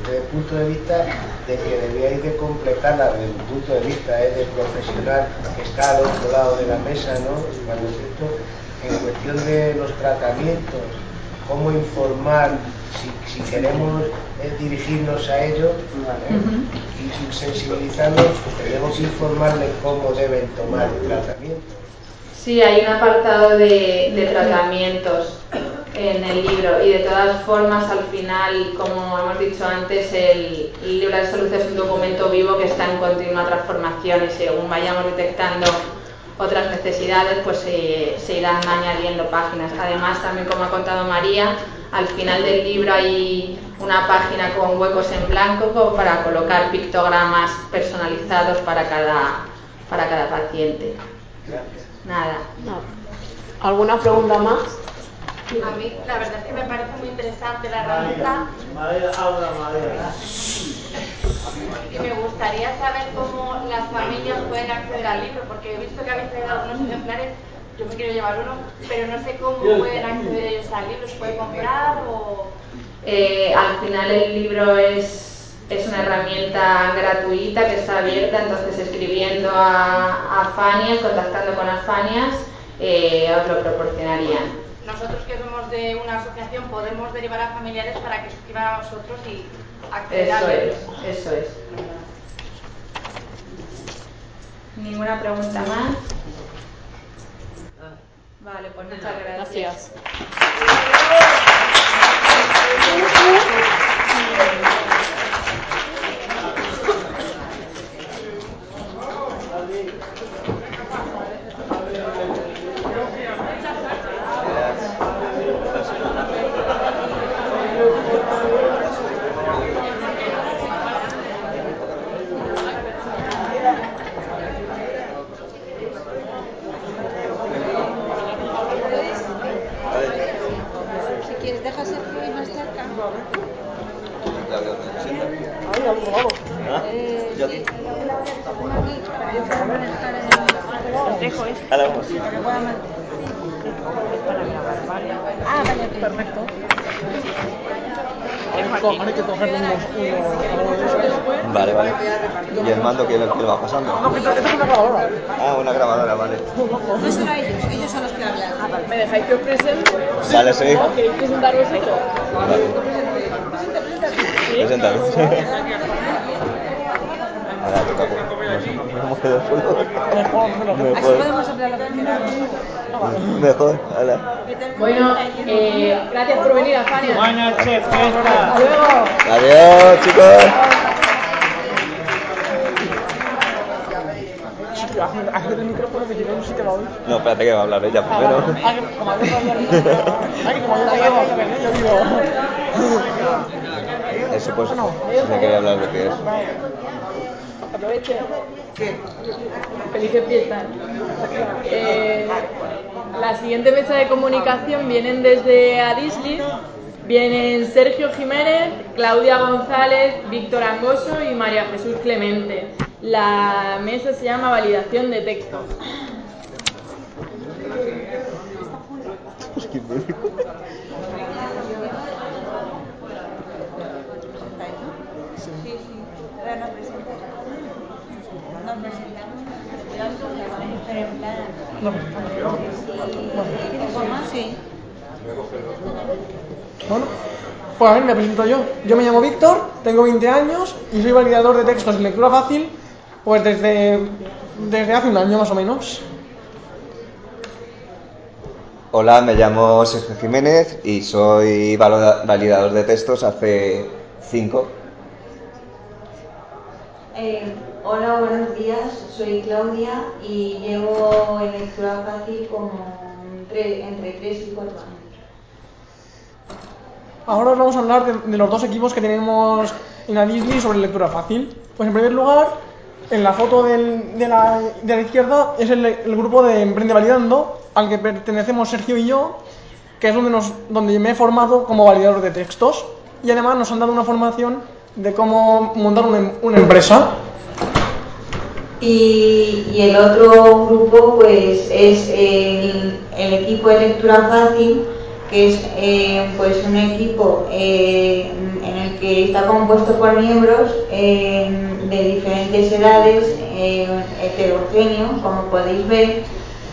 desde el punto de vista de que debíais de completarla desde un punto de vista eh, de profesional que está al otro lado de la mesa, ¿no? Cuando es esto, en cuestión de los tratamientos, cómo informar si, si queremos eh, dirigirnos a ellos ¿vale? y, y sensibilizarlos, tenemos que informarles cómo deben tomar el tratamiento. Sí, hay un apartado de, de tratamientos en el libro y de todas formas al final, como hemos dicho antes, el, el libro de salud es un documento vivo que está en continua transformación y según vayamos detectando otras necesidades, pues se, se irán añadiendo páginas. Además, también como ha contado María, al final del libro hay una página con huecos en blanco como para colocar pictogramas personalizados para cada, para cada paciente. Nada. ¿Alguna pregunta más? A mí la verdad es que me parece muy interesante la herramienta y me gustaría saber cómo las familias pueden acceder al libro, porque he visto que habéis traído algunos ejemplares, yo me quiero llevar uno, pero no sé cómo pueden acceder ellos al libro, ¿se puede comprar o...? Eh, al final el libro es, es una herramienta gratuita que está abierta, entonces escribiendo a, a Fanias, contactando con Afanias, eh, os lo proporcionarían. Nosotros que somos de una asociación podemos derivar a familiares para que suscriban a nosotros y acceder Eso al es, eso es. ¿Ninguna pregunta más? Vale, pues muchas gracias. Si quieres, dejas el móvil más cerca. Eh, sí, aquí, para que pueda manejar que pueda man- Ah, vale. Perfecto. Que Vale, vale. ¿Y el mando quién lo va pasando? Esto es una grabadora. Ah, una grabadora, vale. No solo ellos, ellos son los que hablan. Ah, vale. ¿Me dejáis que os presente? Vale, sí. ¿O ¿Queréis presentar vosotros? Vale. Preséntalo. Ahora, no quedado solos. Mejor. podemos hablar lo que queramos. Mejor, hala. Bueno, eh, gracias por venir. Buenas noches, Hasta luego. Adiós, chicos. El micrófono que tiene. No, espérate que va a hablar ella primero. No- Ay, como yo no- yo digo. Eso pues, no quería hablar de qué es. Aproveche. Felices fiestas. Eh, la siguiente mesa de comunicación vienen desde Adisli. Vienen Sergio Jiménez, Claudia González, Víctor Angoso y María Jesús Clemente. La mesa se llama Validación de Texto. Sí, sí. Ahora no presentamos. No presentamos. Pero en plan. No Sí. Bueno, pues a ver, me presento yo. Yo me llamo Víctor, tengo 20 años y soy validador de textos en lectura fácil, pues desde, desde hace un año más o menos. Hola, me llamo Sergio Jiménez y soy validador de textos hace cinco. Eh, hola, buenos días. Soy Claudia y llevo en lectura fácil como tre- entre 3 y 4 años. Ahora os vamos a hablar de, de los dos equipos que tenemos en Adisli sobre lectura fácil. Pues en primer lugar, en la foto del- de, la, de la izquierda es el, el grupo de Emprende Validando, al que pertenecemos Sergio y yo. que es donde, nos, donde me he formado como validador de textos. Y además nos han dado una formación de cómo montar una, una empresa. Y, el otro grupo pues es el, equipo de lectura fácil, que es eh, pues un equipo eh, en el que está compuesto por miembros eh, de diferentes edades, heterogéneo, como podéis ver,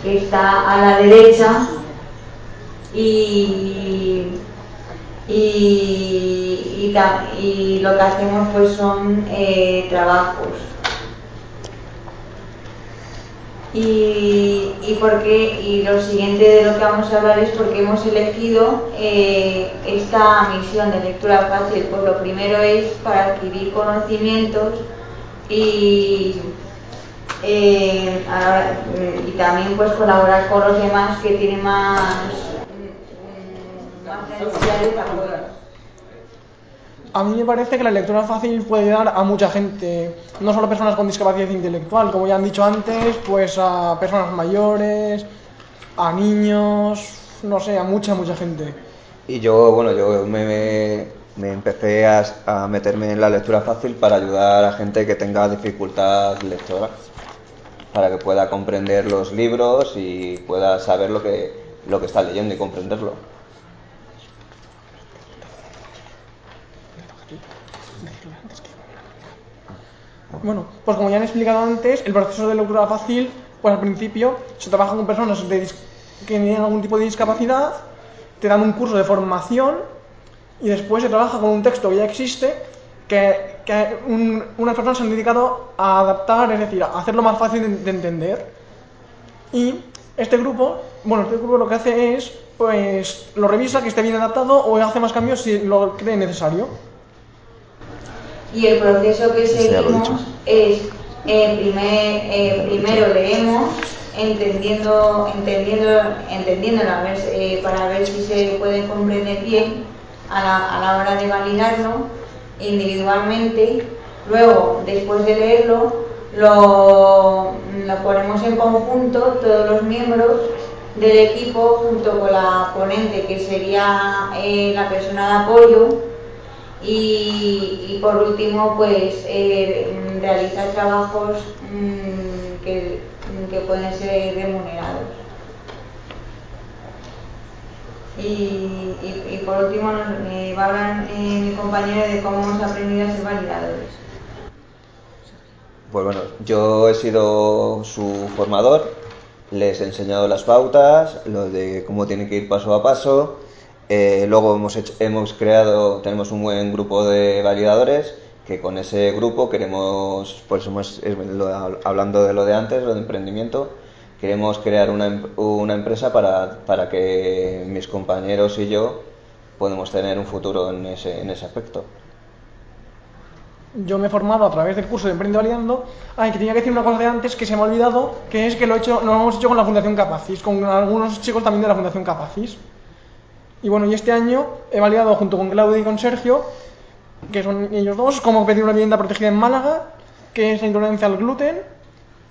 que está a la derecha y, y, y, lo que hacemos pues son trabajos. Y, y, porque, y lo siguiente de lo que vamos a hablar es porque hemos elegido eh, esta misión de lectura fácil. Pues lo primero es para adquirir conocimientos y, eh, y también pues colaborar con los demás que tienen más a mí me parece que la lectura fácil puede ayudar a mucha gente, no solo a personas con discapacidad intelectual, como ya han dicho antes, pues a personas mayores, a niños, no sé, a mucha, mucha gente. Y yo, bueno, yo me, me empecé a, a, meterme en la lectura fácil para ayudar a gente que tenga dificultad lectora, para que pueda comprender los libros y pueda saber lo que, lo que está leyendo y comprenderlo. Bueno, pues como ya han explicado antes, el proceso de lectura fácil, pues al principio se trabaja con personas que tienen algún tipo de discapacidad, te dan un curso de formación y después se trabaja con un texto que ya existe que, que un, unas personas se han dedicado a adaptar, es decir, a hacerlo más fácil de, de entender. Y este grupo, bueno, este grupo lo que hace es, pues, lo revisa, que esté bien adaptado o hace más cambios si lo cree necesario y el proceso que seguimos es eh, primer, eh, primero leemos entendiendo entendiendo entendiendo eh, para ver si se puede comprender bien a la, a la hora de validarlo individualmente. Luego después de leerlo lo, lo ponemos en conjunto todos los miembros del equipo junto con la ponente que sería la persona de apoyo y, por último, pues eh, realizar trabajos mmm, que, que, pueden ser remunerados. Y, y, y por último, eh, va a hablar mi compañero de cómo hemos aprendido a ser validadores. Pues bueno, yo he sido su formador, les he enseñado las pautas, lo de cómo tienen que ir paso a paso, eh, luego hemos, creado, tenemos un buen grupo de validadores que con ese grupo queremos, pues hemos, hablando de lo de antes, lo de emprendimiento, queremos crear una, una empresa para, para, que mis compañeros y yo podamos tener un futuro en ese, en ese aspecto. Yo me he formado a través del curso de Emprende Validando. Ay, que tenía que decir una cosa de antes que se me ha olvidado, que es que lo, he hecho, lo hemos hecho con la Fundación Capacis, con algunos chicos también de la Fundación Capacis. Y bueno, y este año he validado junto con Claudia y con Sergio, que son ellos dos, cómo pedir una vivienda protegida en Málaga, que es la intolerancia al gluten,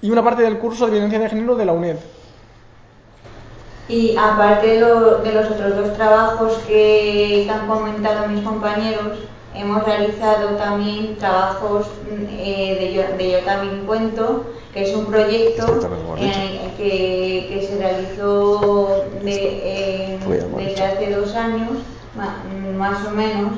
y una parte del curso de violencia de género de la UNED. Y aparte de, lo, de los otros dos trabajos que han comentado mis compañeros, hemos realizado también trabajos eh, de, yo, de Yo también cuento, que es un proyecto en que, que, se realizó de, eh, desde hace dos años, más o menos,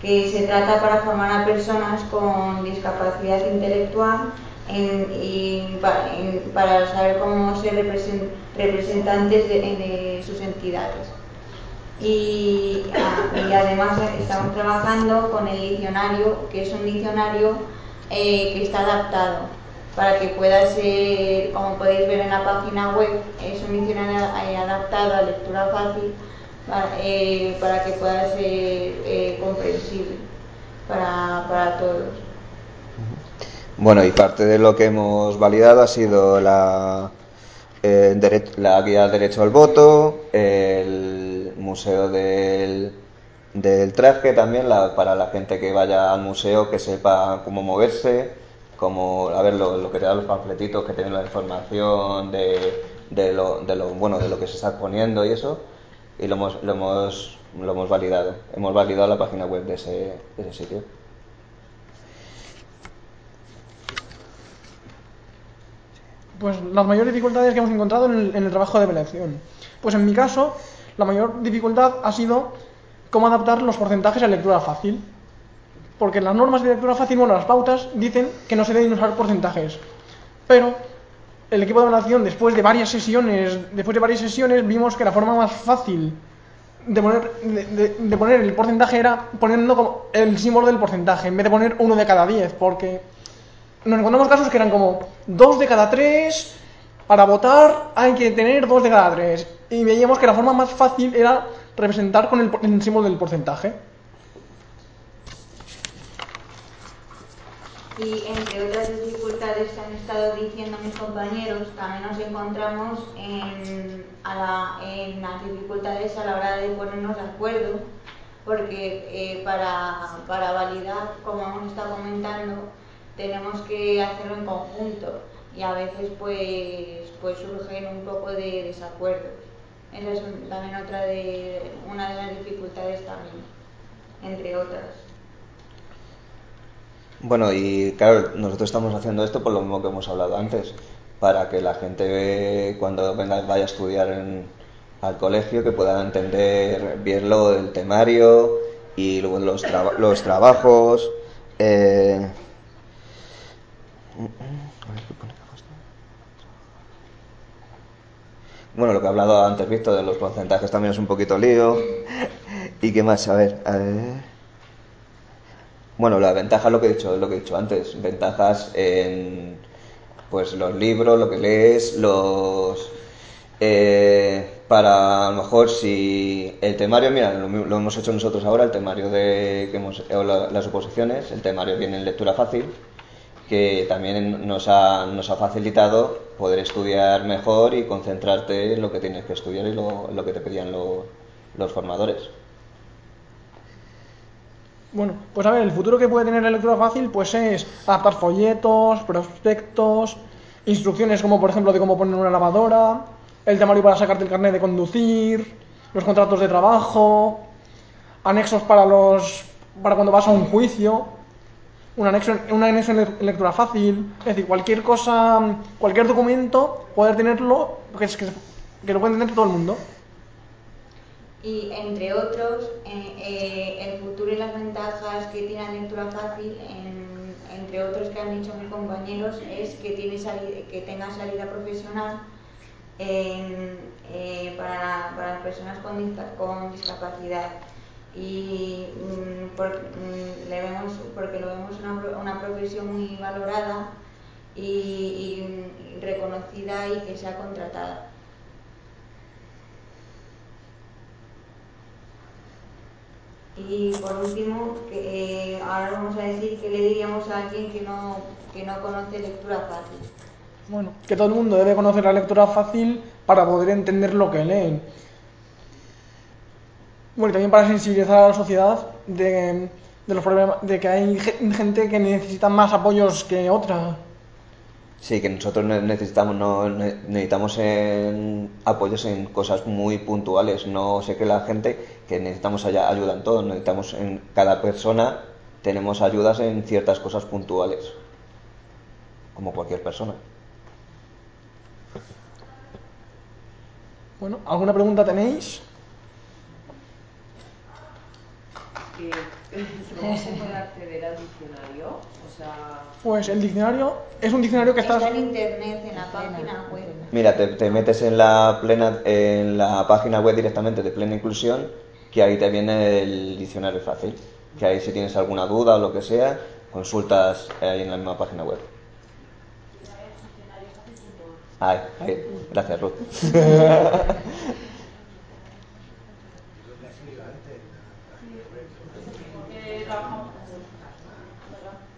que se trata para formar a personas con discapacidad intelectual en, y para, en, para, saber cómo ser represent, representantes de, de sus entidades. Y, y, además estamos trabajando con el diccionario, que es un diccionario eh, que está adaptado para que pueda ser, como podéis ver en la página web, es un diccionario eh, adaptado a lectura fácil para, eh, para que pueda ser comprensible para, para todos. Bueno, y parte de lo que hemos validado ha sido la, eh, la guía derecho al voto, el museo del, del traje también, la, para la gente que vaya al museo que sepa cómo moverse, como a ver lo, lo que te dan los panfletitos que tienen la información de, de, lo, de, lo, bueno de lo que se está poniendo y eso y lo hemos, lo hemos, lo hemos validado. Hemos validado la página web de ese, de ese sitio. Pues las mayores dificultades que hemos encontrado en el, trabajo de evaluación. Pues en mi caso, la mayor dificultad ha sido cómo adaptar los porcentajes a lectura fácil. Porque las normas de lectura fácil, bueno, las pautas dicen que no se deben usar porcentajes. Pero el equipo de evaluación, después de varias sesiones, después de varias sesiones, vimos que la forma más fácil de poner, de poner el porcentaje era poniendo como el símbolo del porcentaje, en vez de poner uno de cada diez, porque nos encontramos casos que eran como dos de cada tres, para votar hay que tener dos de cada tres. Y veíamos que la forma más fácil era representar con el, el símbolo del porcentaje. Y entre otras dificultades que han estado diciendo mis compañeros, también nos encontramos en, a la- en las dificultades a la hora de ponernos de acuerdo, porque eh, para, para validar, como hemos estado comentando, tenemos que hacerlo en conjunto y a veces pues, pues surgen un poco de desacuerdos. Esa es también otra de, una de las dificultades también, entre otras. Bueno, y claro, nosotros estamos haciendo esto por lo mismo que hemos hablado antes, para que la gente cuando venga vaya a estudiar en- al colegio que pueda entender bien lo del temario y luego los, los trabajos. eh, Bueno, lo que he hablado antes, Víctor, de los porcentajes también es un poquito lío. ¿Y qué más? A ver, a ver. Bueno, la ventaja lo que he dicho, lo que he dicho antes, ventajas en pues los libros, lo que lees, los eh, para a lo mejor si el temario, mira, lo, lo hemos hecho nosotros ahora, el temario de que hemos o la- las oposiciones, el temario viene en lectura fácil, que también nos ha, nos ha facilitado poder estudiar mejor y concentrarte en lo que tienes que estudiar y lo, lo que te pedían lo- los formadores. Bueno, pues a ver, el futuro que puede tener la lectura fácil pues es adaptar folletos, prospectos, instrucciones como por ejemplo de cómo poner una lavadora, el temario para sacarte el carnet de conducir, los contratos de trabajo, anexos para los para cuando vas a un juicio, un anexo, un anexo en le- en lectura fácil, es decir, cualquier cosa, cualquier documento, poder tenerlo, que, es, que, que lo puede tener todo el mundo. Y entre otros, eh, eh, el futuro y las ventajas que tiene la lectura fácil, en- entre otros que han dicho mis compañeros, es que, tiene sali- que tenga salida profesional eh, para, para las personas con discapacidad. Y mm, por- mm, le vemos, porque lo vemos una, una profesión muy valorada y, reconocida y que sea contratada. Y por último, eh, ahora vamos a decir qué le diríamos a alguien que no, que no conoce lectura fácil. Bueno, que todo el mundo debe conocer la lectura fácil para poder entender lo que leen. Bueno, y también para sensibilizar a la sociedad de, de los problemas, de que hay ge- gente que necesita más apoyos que otra. Sí, que nosotros ne- necesitamos, no, ne- necesitamos en apoyos en cosas muy puntuales. No sé que la gente que necesitamos allá ayuda en todo. Necesitamos en cada persona tenemos ayudas en ciertas cosas puntuales, como cualquier persona. Bueno, ¿alguna pregunta tenéis? ¿Cómo se puede acceder al diccionario? O sea, Pues el diccionario es un diccionario que está... Está en internet, en la página web. Mira, te, te metes en la plena, en la página web directamente de Plena Inclusión, que ahí te viene el diccionario fácil. Que ahí si tienes alguna duda o lo que sea, consultas ahí en la misma página web. Ay, ay, gracias Ruth. Porque trabajamos juntos.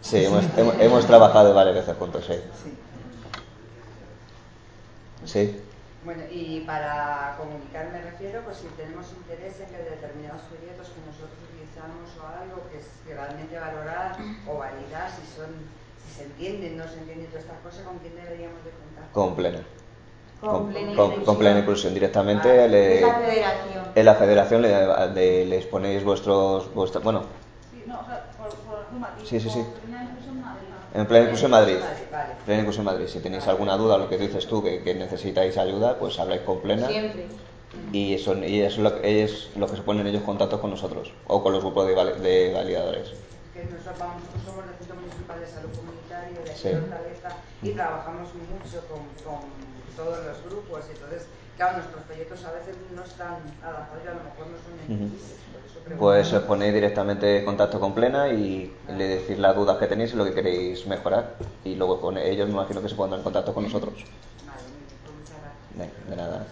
Sí, hemos, hemos, hemos trabajado varias veces juntos, sí. Sí. Bueno, y para comunicar me refiero, pues si tenemos interés en que determinados folletos que nosotros utilizamos o algo que es realmente valorar o validar si son, si se entienden, no se entienden todas estas cosas, ¿con quién deberíamos de contar? Con plena. Con plena con- inclusión. con plena inclusión directamente. le- Es la federación. en la federación le- de- les ponéis vuestros, vuestra- bueno, No, o sea, Sí, sí, sí. Por plena inclusión Madrid. en Plena Inclusión Madrid. Plena Inclusión Madrid. Si tenéis alguna duda, lo que dices tú, que, que necesitáis ayuda, pues habláis con Plena. Siempre. Y eso, y eso es lo, que- es lo que se ponen ellos en contacto con nosotros o con los grupos de, de validadores. que nosotros, vamos, somos del Centro Municipal de Salud Comunitario de Sí. y trabajamos mucho con, con todos los grupos. Entonces, claro, nuestros proyectos a veces no están adaptados y a lo mejor no son Ujú. entendibles. Pues os ponéis directamente en contacto con Plena y le decís las dudas que tenéis y lo que queréis mejorar. Y luego con ellos me imagino que se pondrán en contacto con nosotros. Bien, pues muchas gracias. De, de nada.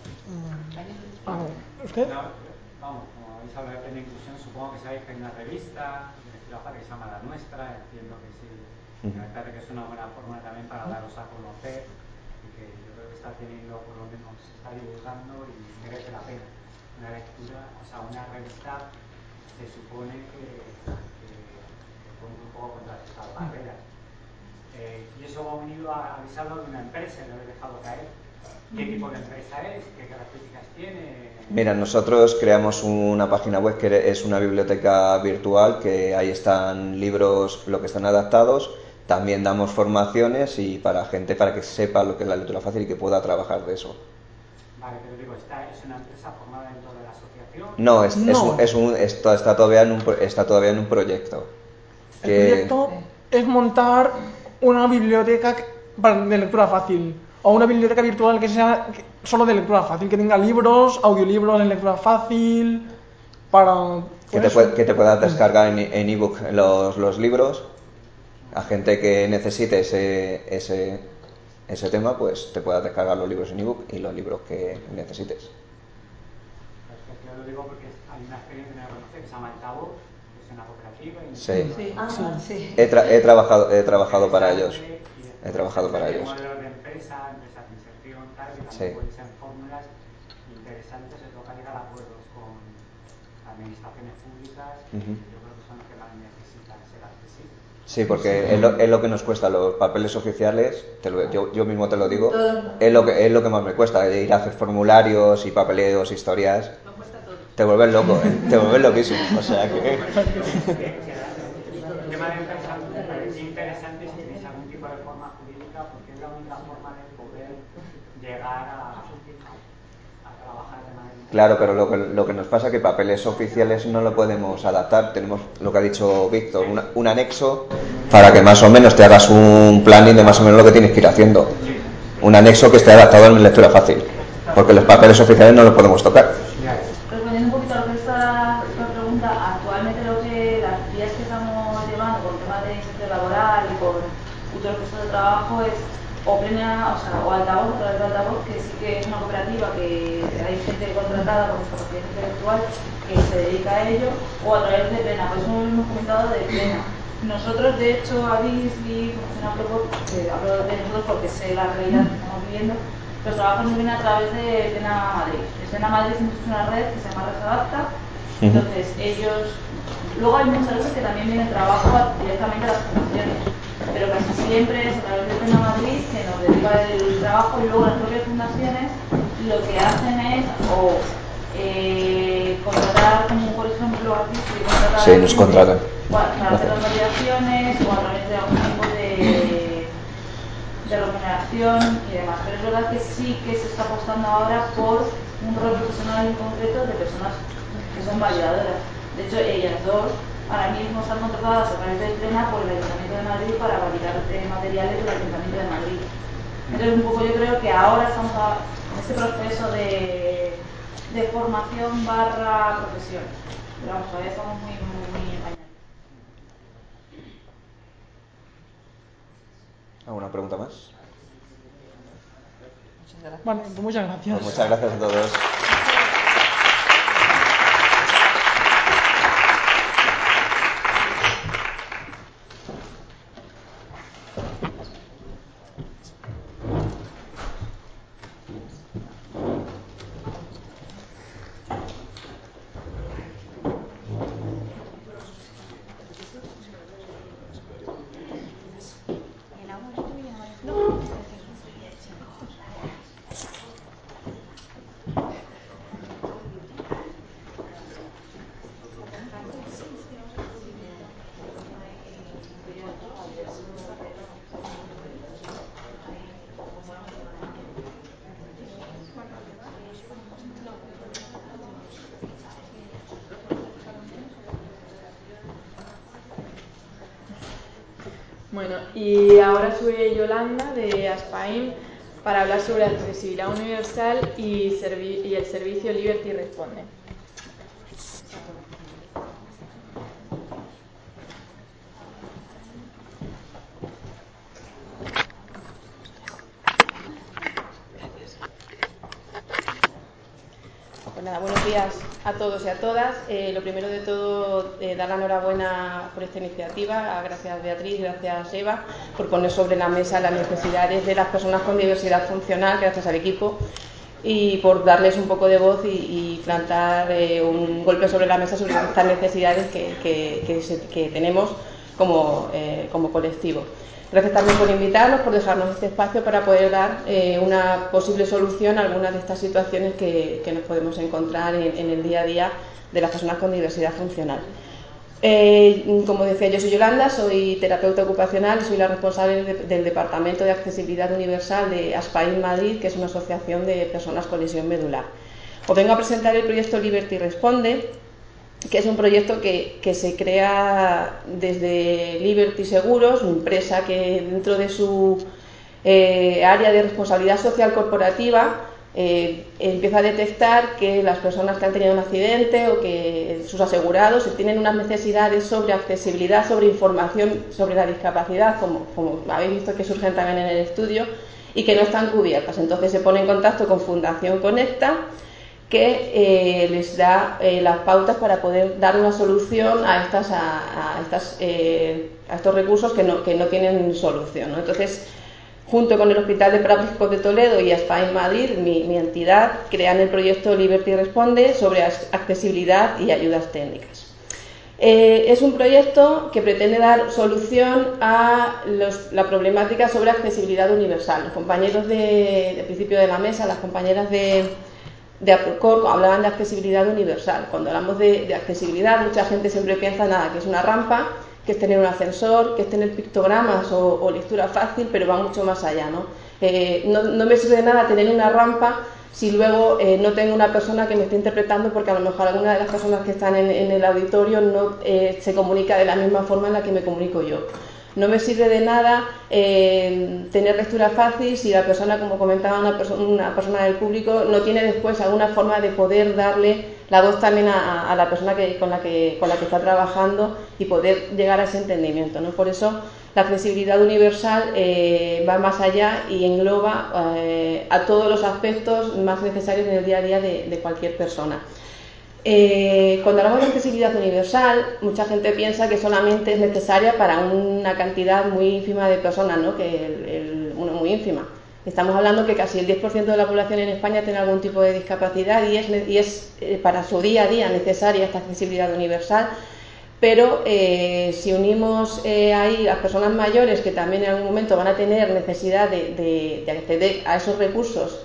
¿Usted? No, vamos, como habéis hablado de plena inclusión, supongo que sabéis que hay una revista de trabajo que se llama La Nuestra, entiendo que sí. Me parece que es una buena forma también para daros a conocer y que yo creo que está teniendo, por lo menos, se está divulgando y merece la pena. Una lectura, o sea, una revista se supone que, que, pone un poco contra estas barreras. Eh, y eso ha venido a avisarlo de una empresa y lo habéis dejado caer. ¿Qué tipo de empresa es? ¿Qué características tiene? Mira, nosotros creamos una página web que es una biblioteca virtual, que ahí están libros, lo que están adaptados. También damos formaciones y para gente para que sepa lo que es la lectura fácil y que pueda trabajar de eso. Vale, pero digo, ¿está, ¿es una empresa formada dentro de la asociación? No, es, es No. un, es un- esto está todavía en un, está todavía en un proyecto. El proyecto es montar una biblioteca de lectura fácil o una biblioteca virtual que sea solo de lectura fácil, que tenga libros, audiolibros en lectura fácil, para... que, te, eso. pue- que te puedas descargar en en ebook los, los libros. A gente que necesite ese, ese, ese tema, pues te puedas descargar los libros en ebook y los libros que necesites. Perfecto, yo lo digo porque hay una experiencia que me conoce que se llama Altavoz, que es una cooperativa. Y Sí. Sí. Ah, sí. He, tra- he trabajado, he trabajado para ellos. He trabajado para Hay ellos. modelos de empresa, empresas de inserción, tal, que también Sí. pueden ser fórmulas interesantes en localizar acuerdos con administraciones públicas. Ujú. Yo creo que son los que más necesitan ser accesibles. Sí, porque es lo, es lo que nos cuesta los papeles oficiales, te lo- yo, yo mismo te lo digo, Todo. es lo, que, es lo que más me cuesta, ir a hacer formularios y papeleos, historias. Te vuelves loco, ¿eh? te vuelves loquísimo. O sea que... El tema de empresa me parece interesante si tenéis algún tipo de forma jurídica, porque es la única forma de poder llegar a, a trabajar de manera Claro, pero lo que, lo que nos pasa es que papeles oficiales no lo podemos adaptar. Tenemos lo que ha dicho Víctor, un anexo para que más o menos te hagas un planning de más o menos lo que tienes que ir haciendo. Un anexo que esté adaptado en lectura fácil, porque los papeles oficiales no los podemos tocar. Respondiendo un poquito a lo que esta, esta pregunta, actualmente lo que las vías que estamos llevando con temas de inserción laboral y con futuros puestos de trabajo es o plena, o sea, o altavoz, a través de altavoz, que sí que es una cooperativa que hay gente contratada con discapacidad intelectual que se dedica a ello, o a través de plena, por eso hemos comentado de plena. Nosotros, de hecho, Alice y Fundación Apropos, que hablo de nosotros porque sé la realidad que estamos viviendo, los trabajos nos vienen a través de Plena Madrid. Plena Madrid es una red que se llama Red Adapta. Entonces, ellos. Luego hay muchas veces que también vienen trabajo directamente a las fundaciones, pero casi siempre es a través de Plena Madrid que nos deriva el trabajo y luego las propias fundaciones lo que hacen es o eh, contratar, como por ejemplo aquí, se contrata a Sí, la nos gente contratan. Para, para hacer las validaciones o a través de algún tipo de, de remuneración y demás. Pero es verdad que sí que se está apostando ahora por un rol profesional en concreto de personas que son validadoras. De hecho, ellas dos ahora mismo están contratadas a través del Plena por el Ayuntamiento de Madrid para validar eh, materiales del Ayuntamiento de Madrid. Entonces, un poco yo creo que ahora estamos a- en este proceso de, de formación barra profesión. Pero vamos, todavía estamos muy, muy, muy en pañales. ¿Alguna pregunta más? Vale, pues muchas gracias. Pues muchas gracias a todos. Sube Yolanda de Aspaim para hablar sobre accesibilidad universal y, el servicio Liberty Responde. Pues buenos días a todos y a todas. Eh, lo primero de todo, eh, dar la enhorabuena por esta iniciativa. Gracias Beatriz, gracias Eva, por poner sobre la mesa las necesidades de las personas con diversidad funcional, gracias al equipo, y por darles un poco de voz y, plantar eh, un golpe sobre la mesa sobre estas necesidades que, tenemos como, como colectivo. Gracias también por invitarnos, por dejarnos este espacio para poder dar eh, una posible solución a algunas de estas situaciones que, nos podemos encontrar en, el día a día de las personas con diversidad funcional. Eh, como decía, yo soy Yolanda, soy terapeuta ocupacional soy la responsable del Departamento de Accesibilidad Universal de ASPAIN Madrid, que es una asociación de personas con lesión medular. Os vengo a presentar el proyecto Liberty Responde, que es un proyecto que, se crea desde Liberty Seguros, una empresa que dentro de su eh, área de responsabilidad social corporativa eh, empieza a detectar que las personas que han tenido un accidente o que sus asegurados tienen unas necesidades sobre accesibilidad, sobre información sobre la discapacidad, como, habéis visto que surgen también en el estudio, y que no están cubiertas. Entonces se pone en contacto con Fundación Conecta que eh, les da eh, las pautas para poder dar una solución a, estas, a, a estos recursos que no, que no tienen solución. Entonces, junto con el Hospital de Prácticos de Toledo y ASPA Madrid, mi, entidad, crean el proyecto Liberty Responde sobre accesibilidad y ayudas técnicas. es un proyecto que pretende dar solución a la problemática sobre accesibilidad universal. Los compañeros de, de principio de la mesa, las compañeras de, de hablaban de accesibilidad universal. Cuando hablamos de, accesibilidad, mucha gente siempre piensa nada, que es una rampa, que es tener un ascensor, que es tener pictogramas o, lectura fácil, pero va mucho más allá. ¿no? Eh, no, me sirve de nada tener una rampa si luego eh, no tengo una persona que me esté interpretando porque a lo mejor alguna de las personas que están en, el auditorio no eh, se comunica de la misma forma en la que me comunico yo. No me sirve de nada eh, tener lectura fácil si la persona, como comentaba una, una, persona del público, no tiene después alguna forma de poder darle la voz también a, la persona con, la que, con la que está trabajando y poder llegar a ese entendimiento. ¿no? Por eso la accesibilidad universal eh, va más allá y engloba eh, a todos los aspectos más necesarios en el día a día de cualquier persona. Eh, cuando hablamos de accesibilidad universal, mucha gente piensa que solamente es necesaria para una cantidad muy ínfima de personas, ¿no? que el, muy ínfima. Estamos hablando que casi el 10% de la población en España tiene algún tipo de discapacidad y es, y es eh, para su día a día necesaria esta accesibilidad universal. Pero eh, si unimos ahí las personas mayores que también en algún momento van a tener necesidad de, de acceder a esos recursos,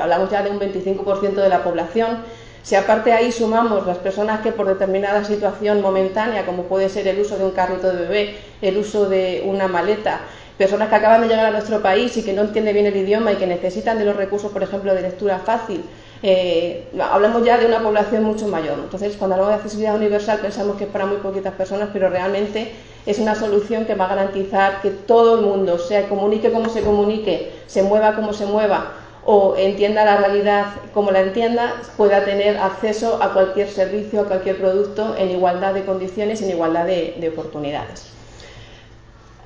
hablamos ya de un 25% de la población, si aparte ahí sumamos las personas que por determinada situación momentánea, como puede ser el uso de un carrito de bebé, el uso de una maleta, personas que acaban de llegar a nuestro país y que no entienden bien el idioma y que necesitan de los recursos, por ejemplo, de lectura fácil, eh, hablamos ya de una población mucho mayor. Entonces, cuando hablamos de accesibilidad universal pensamos que es para muy poquitas personas, pero realmente es una solución que va a garantizar que todo el mundo, se comunique como se comunique, se mueva como se mueva, o entienda la realidad como la entienda, pueda tener acceso a cualquier servicio, a cualquier producto en igualdad de condiciones, en igualdad de, oportunidades.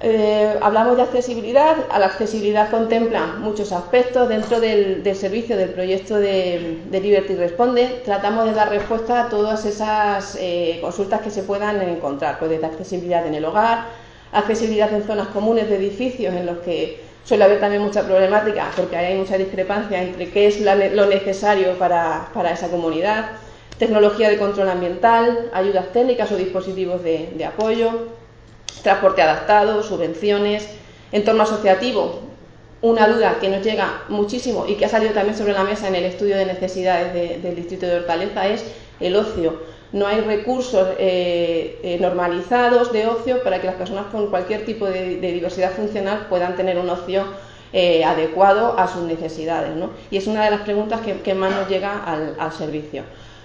Eh, hablamos de accesibilidad, a la accesibilidad contempla muchos aspectos dentro del, servicio del proyecto de, Liberty Responde. Tratamos de dar respuesta a todas esas eh, consultas que se puedan encontrar, pues desde accesibilidad en el hogar, accesibilidad en zonas comunes de edificios en los que suele haber también mucha problemática porque hay mucha discrepancia entre qué es lo necesario para, esa comunidad, tecnología de control ambiental, ayudas técnicas o dispositivos de, apoyo, transporte adaptado, subvenciones, entorno asociativo. Una duda que nos llega muchísimo y que ha salido también sobre la mesa en el estudio de necesidades del Distrito de Hortaleza es el ocio no hay recursos eh, eh, normalizados de ocio para que las personas con cualquier tipo de, diversidad funcional puedan tener un ocio eh, adecuado a sus necesidades. Y es una de las preguntas que, más nos llega al, servicio.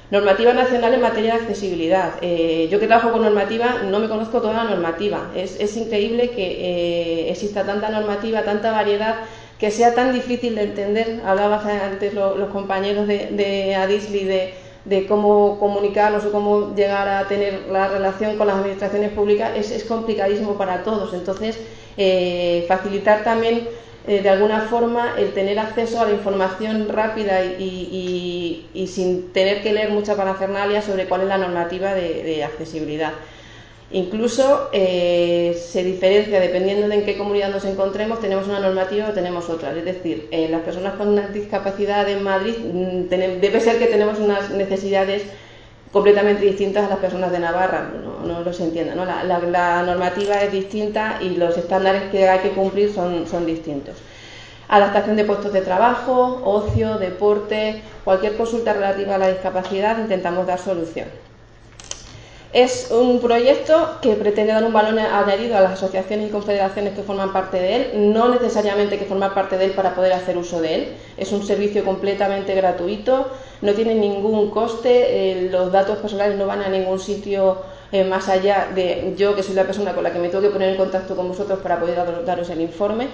Normativa nacional en materia de accesibilidad. Yo que trabajo con normativa no me conozco toda la normativa. Es, increíble que exista tanta normativa, tanta variedad, que sea tan difícil de entender. Hablabas antes los compañeros de, de Adisli de, de, cómo comunicarnos o cómo llegar a tener la relación con las administraciones públicas. Es, es complicadísimo para todos. Entonces, eh, facilitar también eh, de alguna forma el tener acceso a la información rápida y, y, sin tener que leer mucha parafernalia sobre cuál es la normativa de accesibilidad. Incluso eh, se diferencia dependiendo de en qué comunidad nos encontremos, tenemos una normativa o tenemos otra. Es decir, eh, las personas con discapacidad en Madrid mm, debe ser que tenemos unas necesidades completamente distintas a las personas de Navarra, no, no, no se entienda. ¿no? La, la, la, normativa es distinta y los estándares que hay que cumplir son, son distintos. Adaptación de puestos de trabajo, ocio, deporte, cualquier consulta relativa a la discapacidad, intentamos dar solución. Es un proyecto que pretende dar un valor añadido a las asociaciones y confederaciones que forman parte de él, no necesariamente que formar parte de él para poder hacer uso de él. Es un servicio completamente gratuito, no tiene ningún coste, eh, los datos personales no van a ningún sitio eh, más allá de yo, que soy la persona con la que me tengo que poner en contacto con vosotros para poder daros el informe.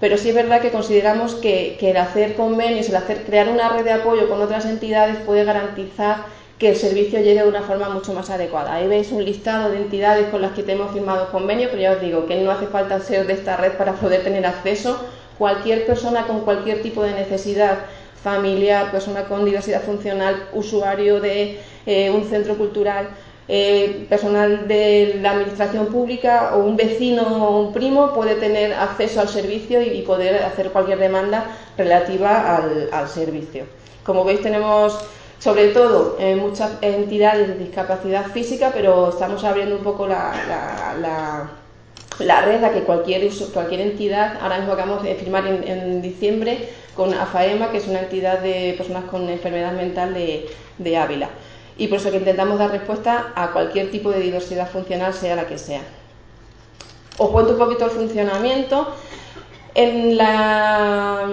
Pero sí es verdad que consideramos que, que el hacer convenios, el hacer crear una red de apoyo con otras entidades puede garantizar que el servicio llegue de una forma mucho más adecuada. Ahí veis un listado de entidades con las que tenemos firmado convenio, pero ya os digo que no hace falta ser de esta red para poder tener acceso. Cualquier persona con cualquier tipo de necesidad familiar, persona con diversidad funcional, usuario de eh, un centro cultural, eh, personal de la administración pública o un vecino o un primo puede tener acceso al servicio y, poder hacer cualquier demanda relativa al, al servicio. Como veis tenemos sobre todo en muchas entidades de discapacidad física, pero estamos abriendo un poco la, la, la, la red a que cualquier, cualquier entidad, ahora mismo acabamos de firmar en, en, diciembre con AFAEMA, que es una entidad de personas con enfermedad mental de, de Ávila. Y por eso que intentamos dar respuesta a cualquier tipo de diversidad funcional, sea la que sea. Os cuento un poquito el funcionamiento. En la,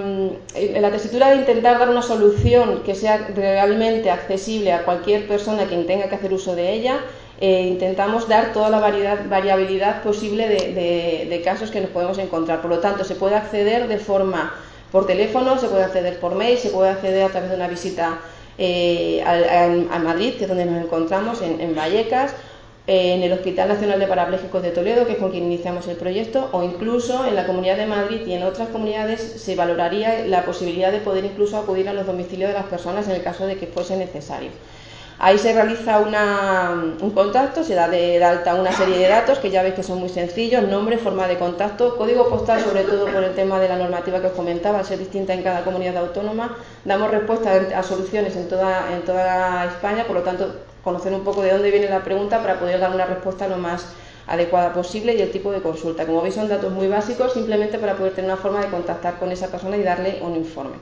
la, tesitura de intentar dar una solución que sea realmente accesible a cualquier persona quien tenga que hacer uso de ella, eh, intentamos dar toda la variabilidad posible de, casos que nos podemos encontrar. Por lo tanto, se puede acceder de forma por teléfono, se puede acceder por mail, se puede acceder a través de una visita eh, a, Madrid, que es donde nos encontramos, en, en Vallecas, en el Hospital Nacional de Parapléjicos de Toledo, que es con quien iniciamos el proyecto, o incluso en la Comunidad de Madrid y en otras comunidades se valoraría la posibilidad de poder incluso acudir a los domicilios de las personas en el caso de que fuese necesario. Ahí se realiza un contacto, se da de, de, alta una serie de datos que ya veis que son muy sencillos, nombre, forma de contacto, código postal, sobre todo por el tema de la normativa que os comentaba, al ser distinta en cada comunidad autónoma, damos respuesta a soluciones en toda, en toda España, por lo tanto conocer un poco de dónde viene la pregunta para poder dar una respuesta lo más adecuada posible y el tipo de consulta. Como veis son datos muy básicos simplemente para poder tener una forma de contactar con esa persona y darle un informe.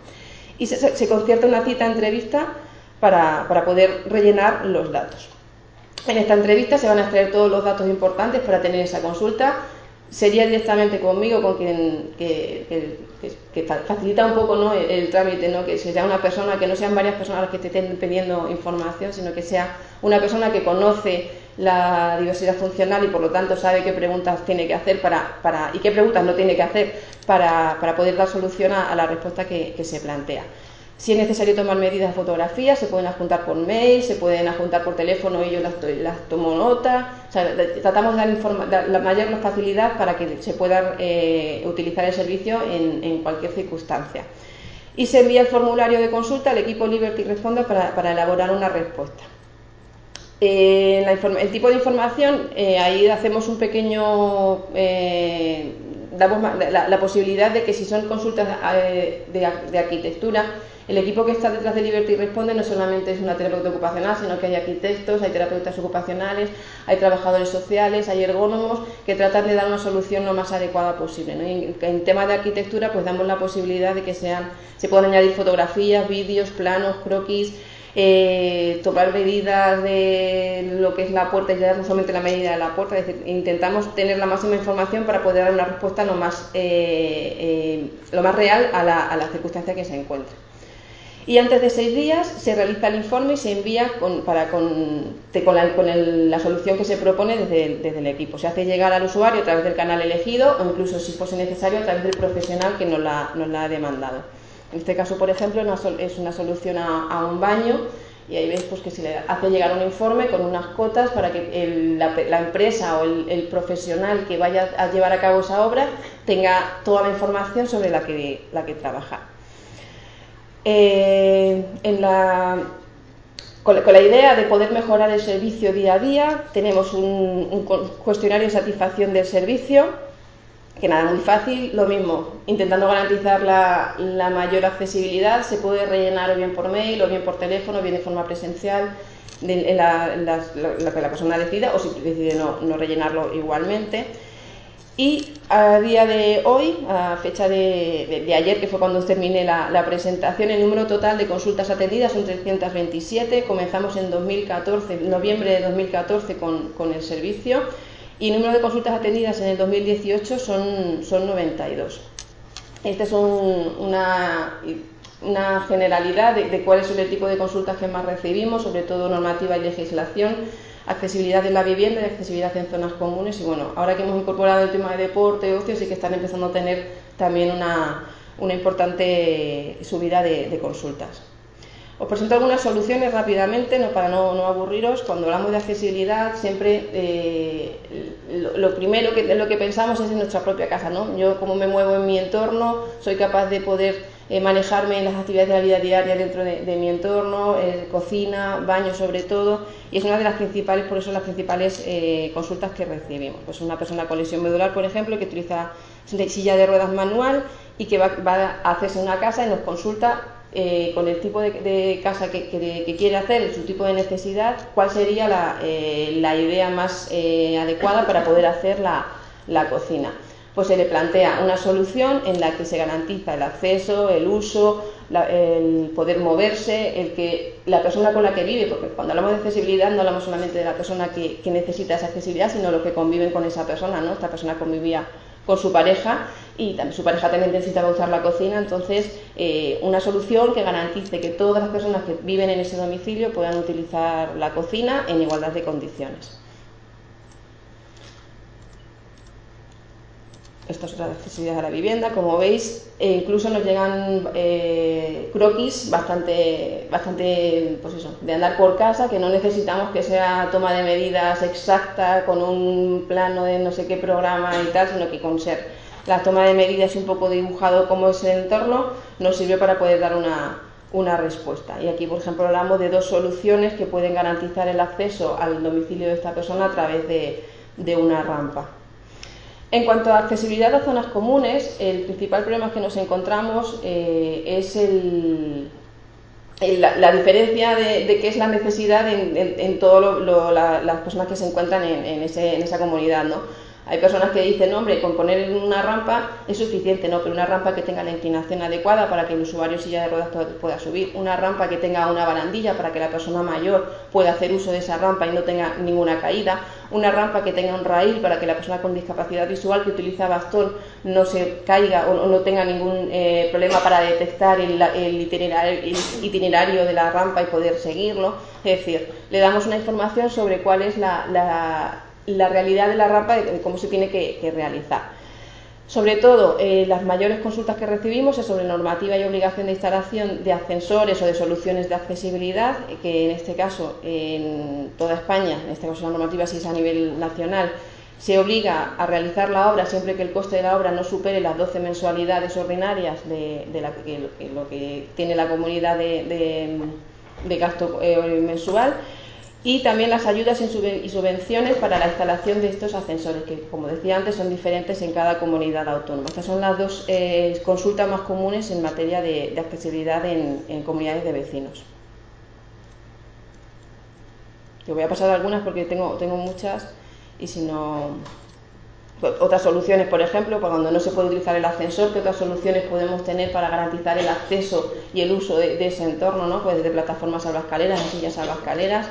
Y se, concierta una cita entrevista para, para poder rellenar los datos. En esta entrevista se van a extraer todos los datos importantes para tener esa consulta sería directamente conmigo con quien que, que facilita un poco ¿no? el, trámite, ¿no? que sea una persona, que no sean varias personas las que te estén pidiendo información, sino que sea una persona que conoce la diversidad funcional y por lo tanto sabe qué preguntas tiene que hacer para, para y qué preguntas no tiene que hacer para, para poder dar solución a, la respuesta que se plantea. Si es necesario tomar medidas de fotografía, se pueden adjuntar por mail, se pueden adjuntar por teléfono y yo las, tomo nota. O sea, tratamos de dar, informa, dar la mayor facilidad para que se pueda eh, utilizar el servicio en, cualquier circunstancia. Y se envía el formulario de consulta al equipo Liberty Responda para, para elaborar una respuesta. Eh, el tipo de información, eh, ahí hacemos un pequeño damos la, posibilidad de que si son consultas de, de, de, arquitectura, el equipo que está detrás de Liberty Responde no solamente es una terapeuta ocupacional, sino que hay arquitectos, hay terapeutas ocupacionales, hay trabajadores sociales, hay ergónomos que tratan de dar una solución lo más adecuada posible. ¿no? en, en tema de arquitectura, pues damos la posibilidad de que sean, se puedan añadir fotografías, vídeos, planos, croquis, eh, tomar medidas de lo que es la puerta y ya no solamente la medida de la puerta, es decir, intentamos tener la máxima información para poder dar una respuesta lo más, eh, eh, lo más real a la, a la circunstancia que se encuentra. Y antes de seis días se realiza el informe y se envía con, para, con, con, la, con el, la, solución que se propone desde, desde, el equipo. Se hace llegar al usuario a través del canal elegido o incluso, si fuese necesario, a través del profesional que nos la, nos la ha demandado. En este caso, por ejemplo, es una solución a, un baño y ahí veis pues, que se le hace llegar un informe con unas cotas para que la, empresa o el, profesional que vaya a llevar a cabo esa obra tenga toda la información sobre la que, la que trabaja. Eh, con, la, idea de poder mejorar el servicio día a día, tenemos un cuestionario de satisfacción del servicio que nada, muy fácil, lo mismo, intentando garantizar la, mayor accesibilidad, se puede rellenar o bien por mail, o bien por teléfono, o bien de forma presencial, de, la, lo, que la persona decida, o si decide no, rellenarlo igualmente. Y a día de hoy, a fecha de, ayer, que fue cuando terminé la, presentación, el número total de consultas atendidas son 327, comenzamos en 2014, noviembre de 2014 con, con el servicio y el número de consultas atendidas en el 2018 son, son 92. Esta es un, una, una, generalidad de, de cuál es el tipo de consultas que más recibimos, sobre todo normativa y legislación, accesibilidad en la vivienda y accesibilidad en zonas comunes. Y bueno, ahora que hemos incorporado el tema de deporte, ocio, sí que están empezando a tener también una, una importante subida de consultas. Os presento algunas soluciones rápidamente, no, para no, aburriros. Cuando hablamos de accesibilidad, siempre eh, lo, primero que, lo que pensamos es en nuestra propia casa. ¿no? Yo, como me muevo en mi entorno, soy capaz de poder eh, manejarme en las actividades de la vida diaria dentro de, mi entorno, eh, cocina, baño sobre todo, y es una de las principales, por eso las principales consultas que recibimos. Pues una persona con lesión medular, por ejemplo, que utiliza silla de ruedas manual y que va, va a hacerse una casa y nos consulta eh, con el tipo de, casa que, quiere hacer, su tipo de necesidad, cuál sería la, eh, idea más eh, adecuada para poder hacer la, cocina. Pues se le plantea una solución en la que se garantiza el acceso, el uso, el poder moverse, el que la persona con la que vive, porque cuando hablamos de accesibilidad no hablamos solamente de la persona que, que necesita esa accesibilidad, sino los que conviven con esa persona, ¿no? Esta persona convivía con su pareja y su pareja también necesitaba usar la cocina, entonces eh, una solución que garantice que todas las personas que viven en ese domicilio puedan utilizar la cocina en igualdad de condiciones. Esto es otra accesibilidad a la vivienda, como veis, eh, incluso nos llegan eh, croquis bastante, bastante, pues eso, de andar por casa, que no necesitamos que sea toma de medidas exacta con un plano de no sé qué programa y tal, sino que con ser la toma de medidas un poco dibujado cómo es el entorno, nos sirve para poder dar una, una respuesta. Y aquí, por ejemplo, hablamos de dos soluciones que pueden garantizar el acceso al domicilio de esta persona a través de, de una rampa. En cuanto a accesibilidad a zonas comunes, el principal problema que nos encontramos eh, es la, diferencia de, qué es la necesidad en, todas la, las personas que se encuentran en, en, ese, en esa comunidad. ¿no? Hay personas que dicen, hombre, con poner una rampa es suficiente, no, pero una rampa que tenga la inclinación adecuada para que el usuario silla de ruedas pueda subir, una rampa que tenga una barandilla para que la persona mayor pueda hacer uso de esa rampa y no tenga ninguna caída, una rampa que tenga un raíl para que la persona con discapacidad visual que utiliza bastón no se caiga o, no tenga ningún eh, problema para detectar el, el, itinerario, el itinerario de la rampa y poder seguirlo. Es decir, le damos una información sobre cuál es la la realidad de la rampa de cómo se tiene que, realizar. Sobre todo, eh, las mayores consultas que recibimos es sobre normativa y obligación de instalación de ascensores o de soluciones de accesibilidad, que en este caso, en toda España, en este caso la normativa si es a nivel nacional, se obliga a realizar la obra siempre que el coste de la obra no supere las 12 mensualidades ordinarias de, lo que tiene la comunidad de gasto eh, mensual y también las ayudas y subvenciones para la instalación de estos ascensores, que como decía antes son diferentes en cada comunidad autónoma. Estas son las dos eh, consultas más comunes en materia de, de accesibilidad en, en, comunidades de vecinos. Yo voy a pasar algunas porque tengo, tengo muchas y si no... Otras soluciones, por ejemplo, cuando no se puede utilizar el ascensor, ¿qué otras soluciones podemos tener para garantizar el acceso y el uso de, de ese entorno? ¿no? Pues desde plataformas salvascaleras, sillas salvascaleras,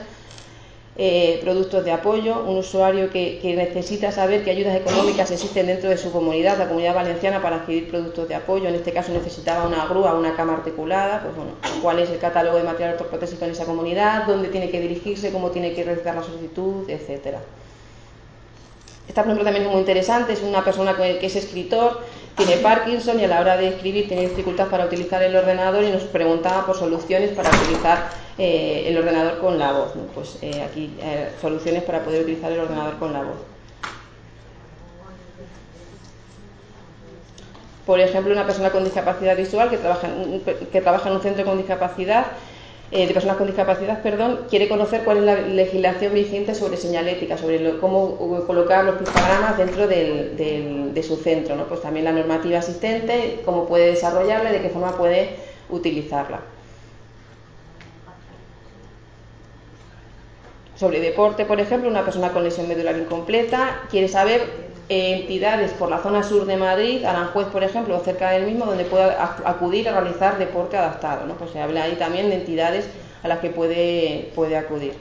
eh, productos de apoyo, un usuario que, que, necesita saber qué ayudas económicas existen dentro de su comunidad, la comunidad valenciana, para adquirir productos de apoyo. En este caso necesitaba una grúa, una cama articulada, pues bueno, cuál es el catálogo de material ortoprotésico en esa comunidad, dónde tiene que dirigirse, cómo tiene que realizar la solicitud, etcétera. Esta, por ejemplo, también es muy interesante, es una persona que es escritor, tiene Parkinson y a la hora de escribir tiene dificultad para utilizar el ordenador y nos preguntaba por soluciones para utilizar eh, el ordenador con la voz. Pues eh, aquí eh, soluciones para poder utilizar el ordenador con la voz. Por ejemplo, una persona con discapacidad visual que trabaja que trabaja en un centro con discapacidad eh, de personas con discapacidad, perdón, quiere conocer cuál es la legislación vigente sobre señalética, sobre cómo colocar los pictogramas dentro del, de su centro, ¿no? Pues también la normativa existente, cómo puede desarrollarla y de qué forma puede utilizarla. Sobre deporte, por ejemplo, una persona con lesión medular incompleta quiere saber entidades por la zona sur de Madrid, Aranjuez, por ejemplo, o cerca del mismo, donde pueda acudir a realizar deporte adaptado. ¿no? Pues se habla ahí también de entidades a las que puede, puede acudir.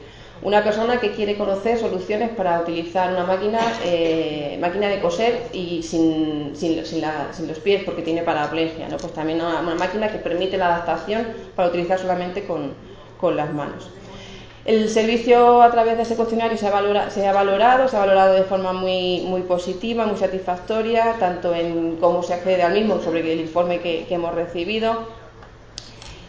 Una persona que quiere conocer soluciones para utilizar una máquina, eh, máquina de coser y sin, sin, sin, la, sin, los pies porque tiene paraplegia, ¿no? pues también una, una, máquina que permite la adaptación para utilizar solamente con, con las manos. El servicio a través de ese cuestionario se ha, valora, se ha, valorado, se ha valorado de forma muy, muy positiva, muy satisfactoria, tanto en cómo se accede al mismo sobre el informe que, hemos recibido.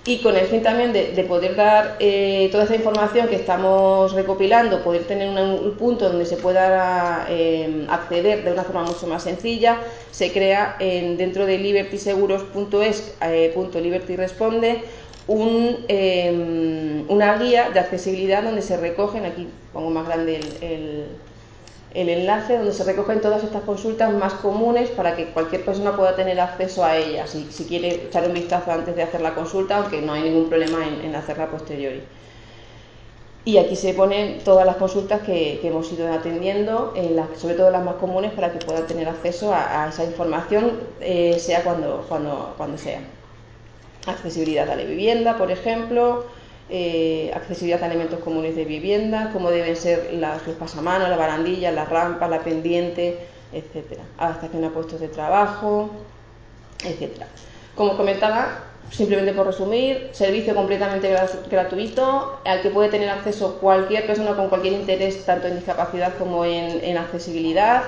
Y con el fin también de, de poder dar eh, toda esa información que estamos recopilando, poder tener un, un punto donde se pueda eh, acceder de una forma mucho más sencilla, se crea en, dentro de libertyseguros.es, eh, punto liberty responde, un, eh, una guía de accesibilidad donde se recogen, aquí pongo más grande el, el, enlace, donde se recogen todas estas consultas más comunes para que cualquier persona pueda tener acceso a ellas, si, si quiere echar un vistazo antes de hacer la consulta, aunque no hay ningún problema en, hacerla posteriori. Y aquí se ponen todas las consultas que, que hemos ido atendiendo, sobre todo las más comunes, para que pueda tener acceso a, a esa información, eh, sea cuando, cuando, cuando sea accesibilidad a la vivienda, por ejemplo, eh, accesibilidad a elementos comunes de vivienda, cómo deben ser las, los pasamanos, la barandilla, las rampas, la pendiente, etcétera. Adaptación a puestos de trabajo, etcétera. Como comentaba, simplemente por resumir, servicio completamente gratuito al que puede tener acceso cualquier persona con cualquier interés, tanto en discapacidad como en accesibilidad.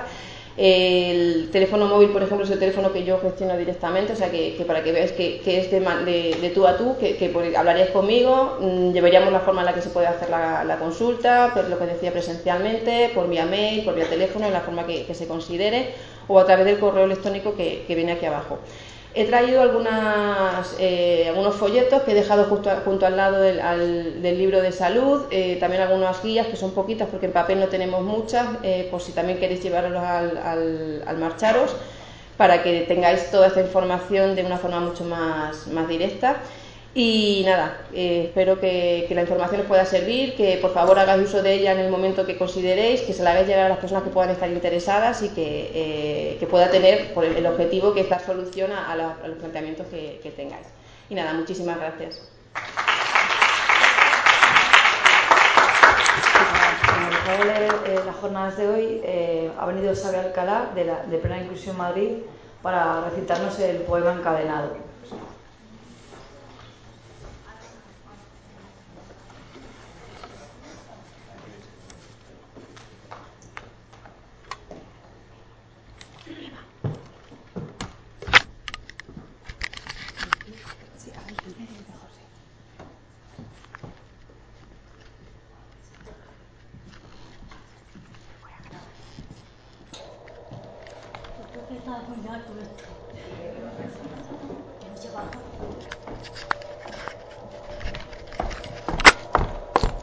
El teléfono móvil, por ejemplo, es el teléfono que yo gestiono directamente, o sea que, que para que veáis que, es de, de, de, tú a tú, que, que hablaríais conmigo, mmm, llevaríamos la forma en la que se puede hacer la, la, consulta, pues lo que decía presencialmente, por vía mail, por vía teléfono, en la forma que, se considere, o a través del correo electrónico que, viene aquí abajo. He traído algunas, eh, algunos folletos que he dejado justo, junto al lado del, libro de salud, eh, también algunas guías que son poquitas porque en papel no tenemos muchas, eh, por si también queréis llevarlos al, al, al, marcharos, para que tengáis toda esta información de una forma mucho más, más directa. Y nada, eh, espero que, la información os pueda servir, que por favor hagáis uso de ella en el momento que consideréis, que se la hagáis llegar a las personas que puedan estar interesadas y que, eh, pueda tener el, objetivo que es dar solución a, los planteamientos que, tengáis. Y nada, muchísimas gracias. Como leer eh, las jornadas de hoy, ha venido Xavi Alcalá de Plena Inclusión Madrid para recitarnos el poema encadenado.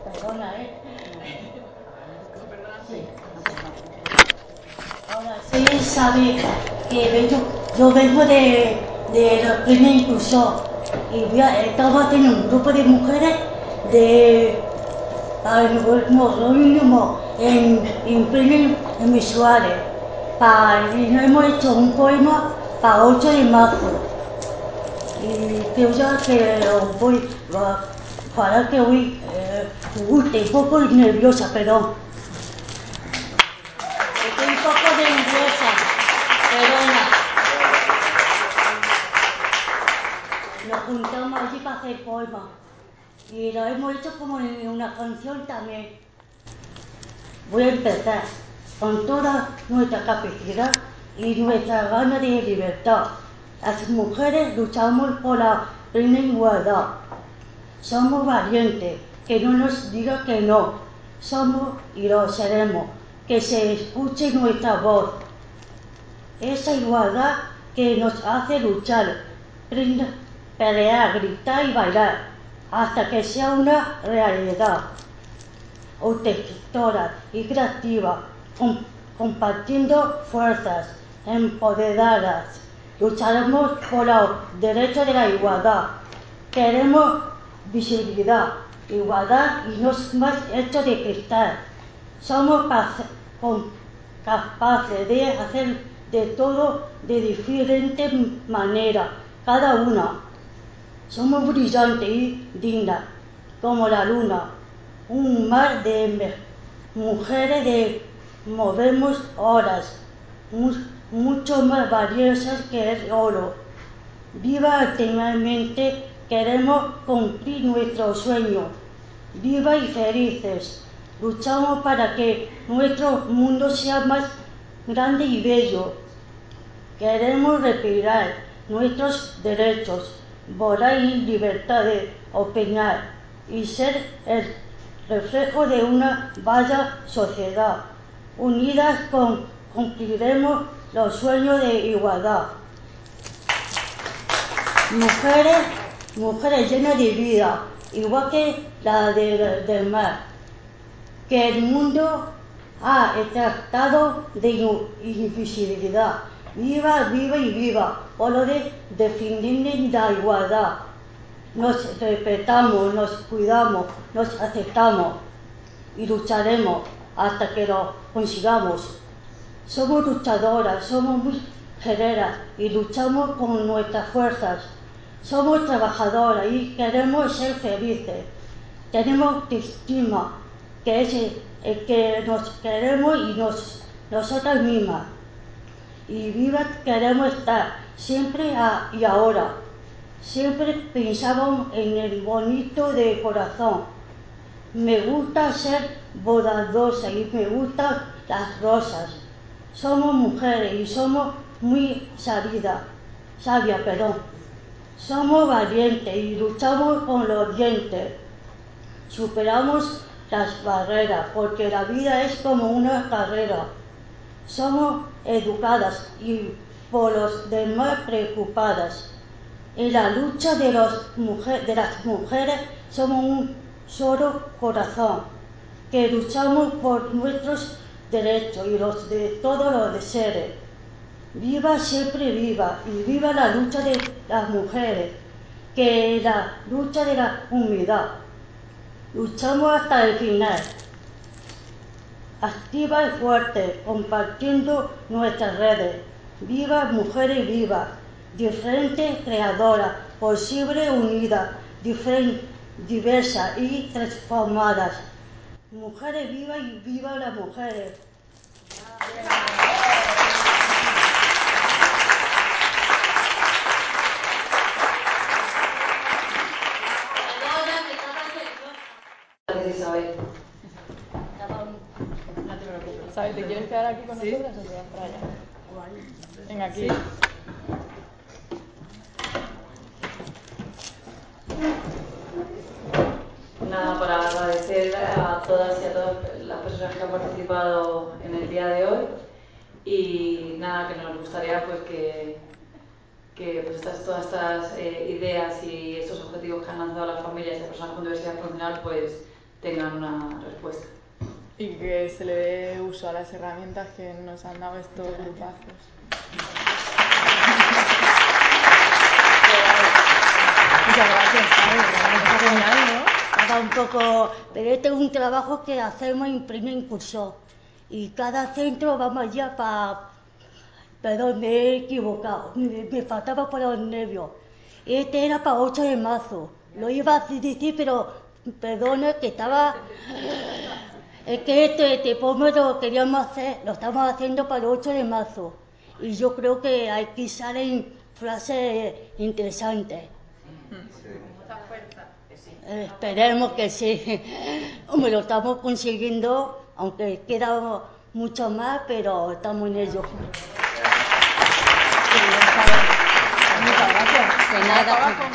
Perdona, ¿eh? Sí. Ahora, sí sabe que yo, yo vengo de, de la plena inclusión y estaba en un grupo de mujeres de no, mínimo en, en plena en visuales. Para, y hemos hecho un poema para 8 de marzo. Y creo ya que lo voy, para que hoy eh, un poco nerviosa, perdón. Estoy un poco nerviosa, perdona. Nos juntamos allí para hacer poemas y lo hemos hecho como en una canción también. Voy a empezar con toda nuestra capacidad y nuestra gana de libertad. Las mujeres luchamos por la plena igualdad. Somos valientes, que no nos diga que no. Somos y lo seremos, que se escuche nuestra voz. Esa igualdad que nos hace luchar, pelear, gritar y bailar, hasta que sea una realidad. Auténtica y creativa, compartiendo fuerzas, empoderadas. Lucharemos por los derechos de la igualdad. Queremos visibilidad, igualdad y no más hecho de cristal. Somos capaces de hacer de todo de diferente manera, cada una. Somos brillantes y dignas, como la luna, un mar de mujeres de movemos horas, mucho más valiosas que el oro. Viva eternamente, queremos cumplir nuestro sueño. Viva y felices. Luchamos para que nuestro mundo sea más grande y bello. Queremos respirar nuestros derechos, volar en libertad de opinar y ser el reflejo de una vaya sociedad. Unidas con, cumpliremos los sueños de igualdad. Mujeres, mujeres llenas de vida, igual que la de, del mar, que el mundo ha tratado de invisibilidad. Viva, viva y viva, por lo de defender la igualdad. Nos respetamos, nos cuidamos, nos aceptamos y lucharemos hasta que lo consigamos. Somos luchadoras, somos muy guerreras y luchamos con nuestras fuerzas. Somos trabajadoras y queremos ser felices. Tenemos autoestima, que es el, que nos queremos y nos, nosotras mismas. Y viva queremos estar siempre y ahora. Siempre pensamos en el bonito de corazón. Me gusta ser bondadosa y me gustan las rosas. Somos mujeres y somos muy sabidas, sabias, perdón. Somos valientes y luchamos con los dientes. Superamos las barreras porque la vida es como una carrera. Somos educadas y por los demás preocupadas. En la lucha de las mujeres somos un solo corazón que luchamos por nuestros derechos y los de todos los seres. Viva siempre viva y viva la lucha de las mujeres, que es la lucha de la humildad. Luchamos hasta el final. Activa y fuerte, compartiendo nuestras redes. Viva mujeres viva, diferente creadora, posible unida, diversa y transformadas. Mujeres viva y viva las mujeres. Isabel. ¿Sabes? ¿Te quieres quedar aquí con ¿Sí? nosotras o te vas para allá? Venga, aquí. Sí. Nada, para agradecer a todas y a todas las personas que han participado en el día de hoy y nada, que nos gustaría pues que, que pues, estas, todas estas eh, ideas y estos objetivos que han lanzado las familias y las personas con diversidad funcional pues tengan una respuesta. Y que se le dé uso a las herramientas que nos han dado estos grupazos. Muchas gracias, ¿sabes? Cada un poco, pero este es un trabajo que hacemos en primer curso y cada centro vamos ya para, perdón, me he equivocado, me, faltaba por los nervios. Este era para 8 de marzo, lo iba a decir, pero perdone, que estaba... Es que este, este poema lo queríamos hacer, lo estamos haciendo para el 8 de marzo. Y yo creo que aquí salen frases interesantes. Eh, esperemos que sí. Hombre, lo estamos consiguiendo, aunque queda mucho más, pero estamos en ello. Muchas gracias. De nada.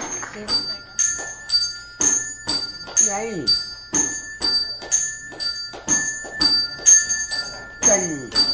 Y ahí. Y ahí.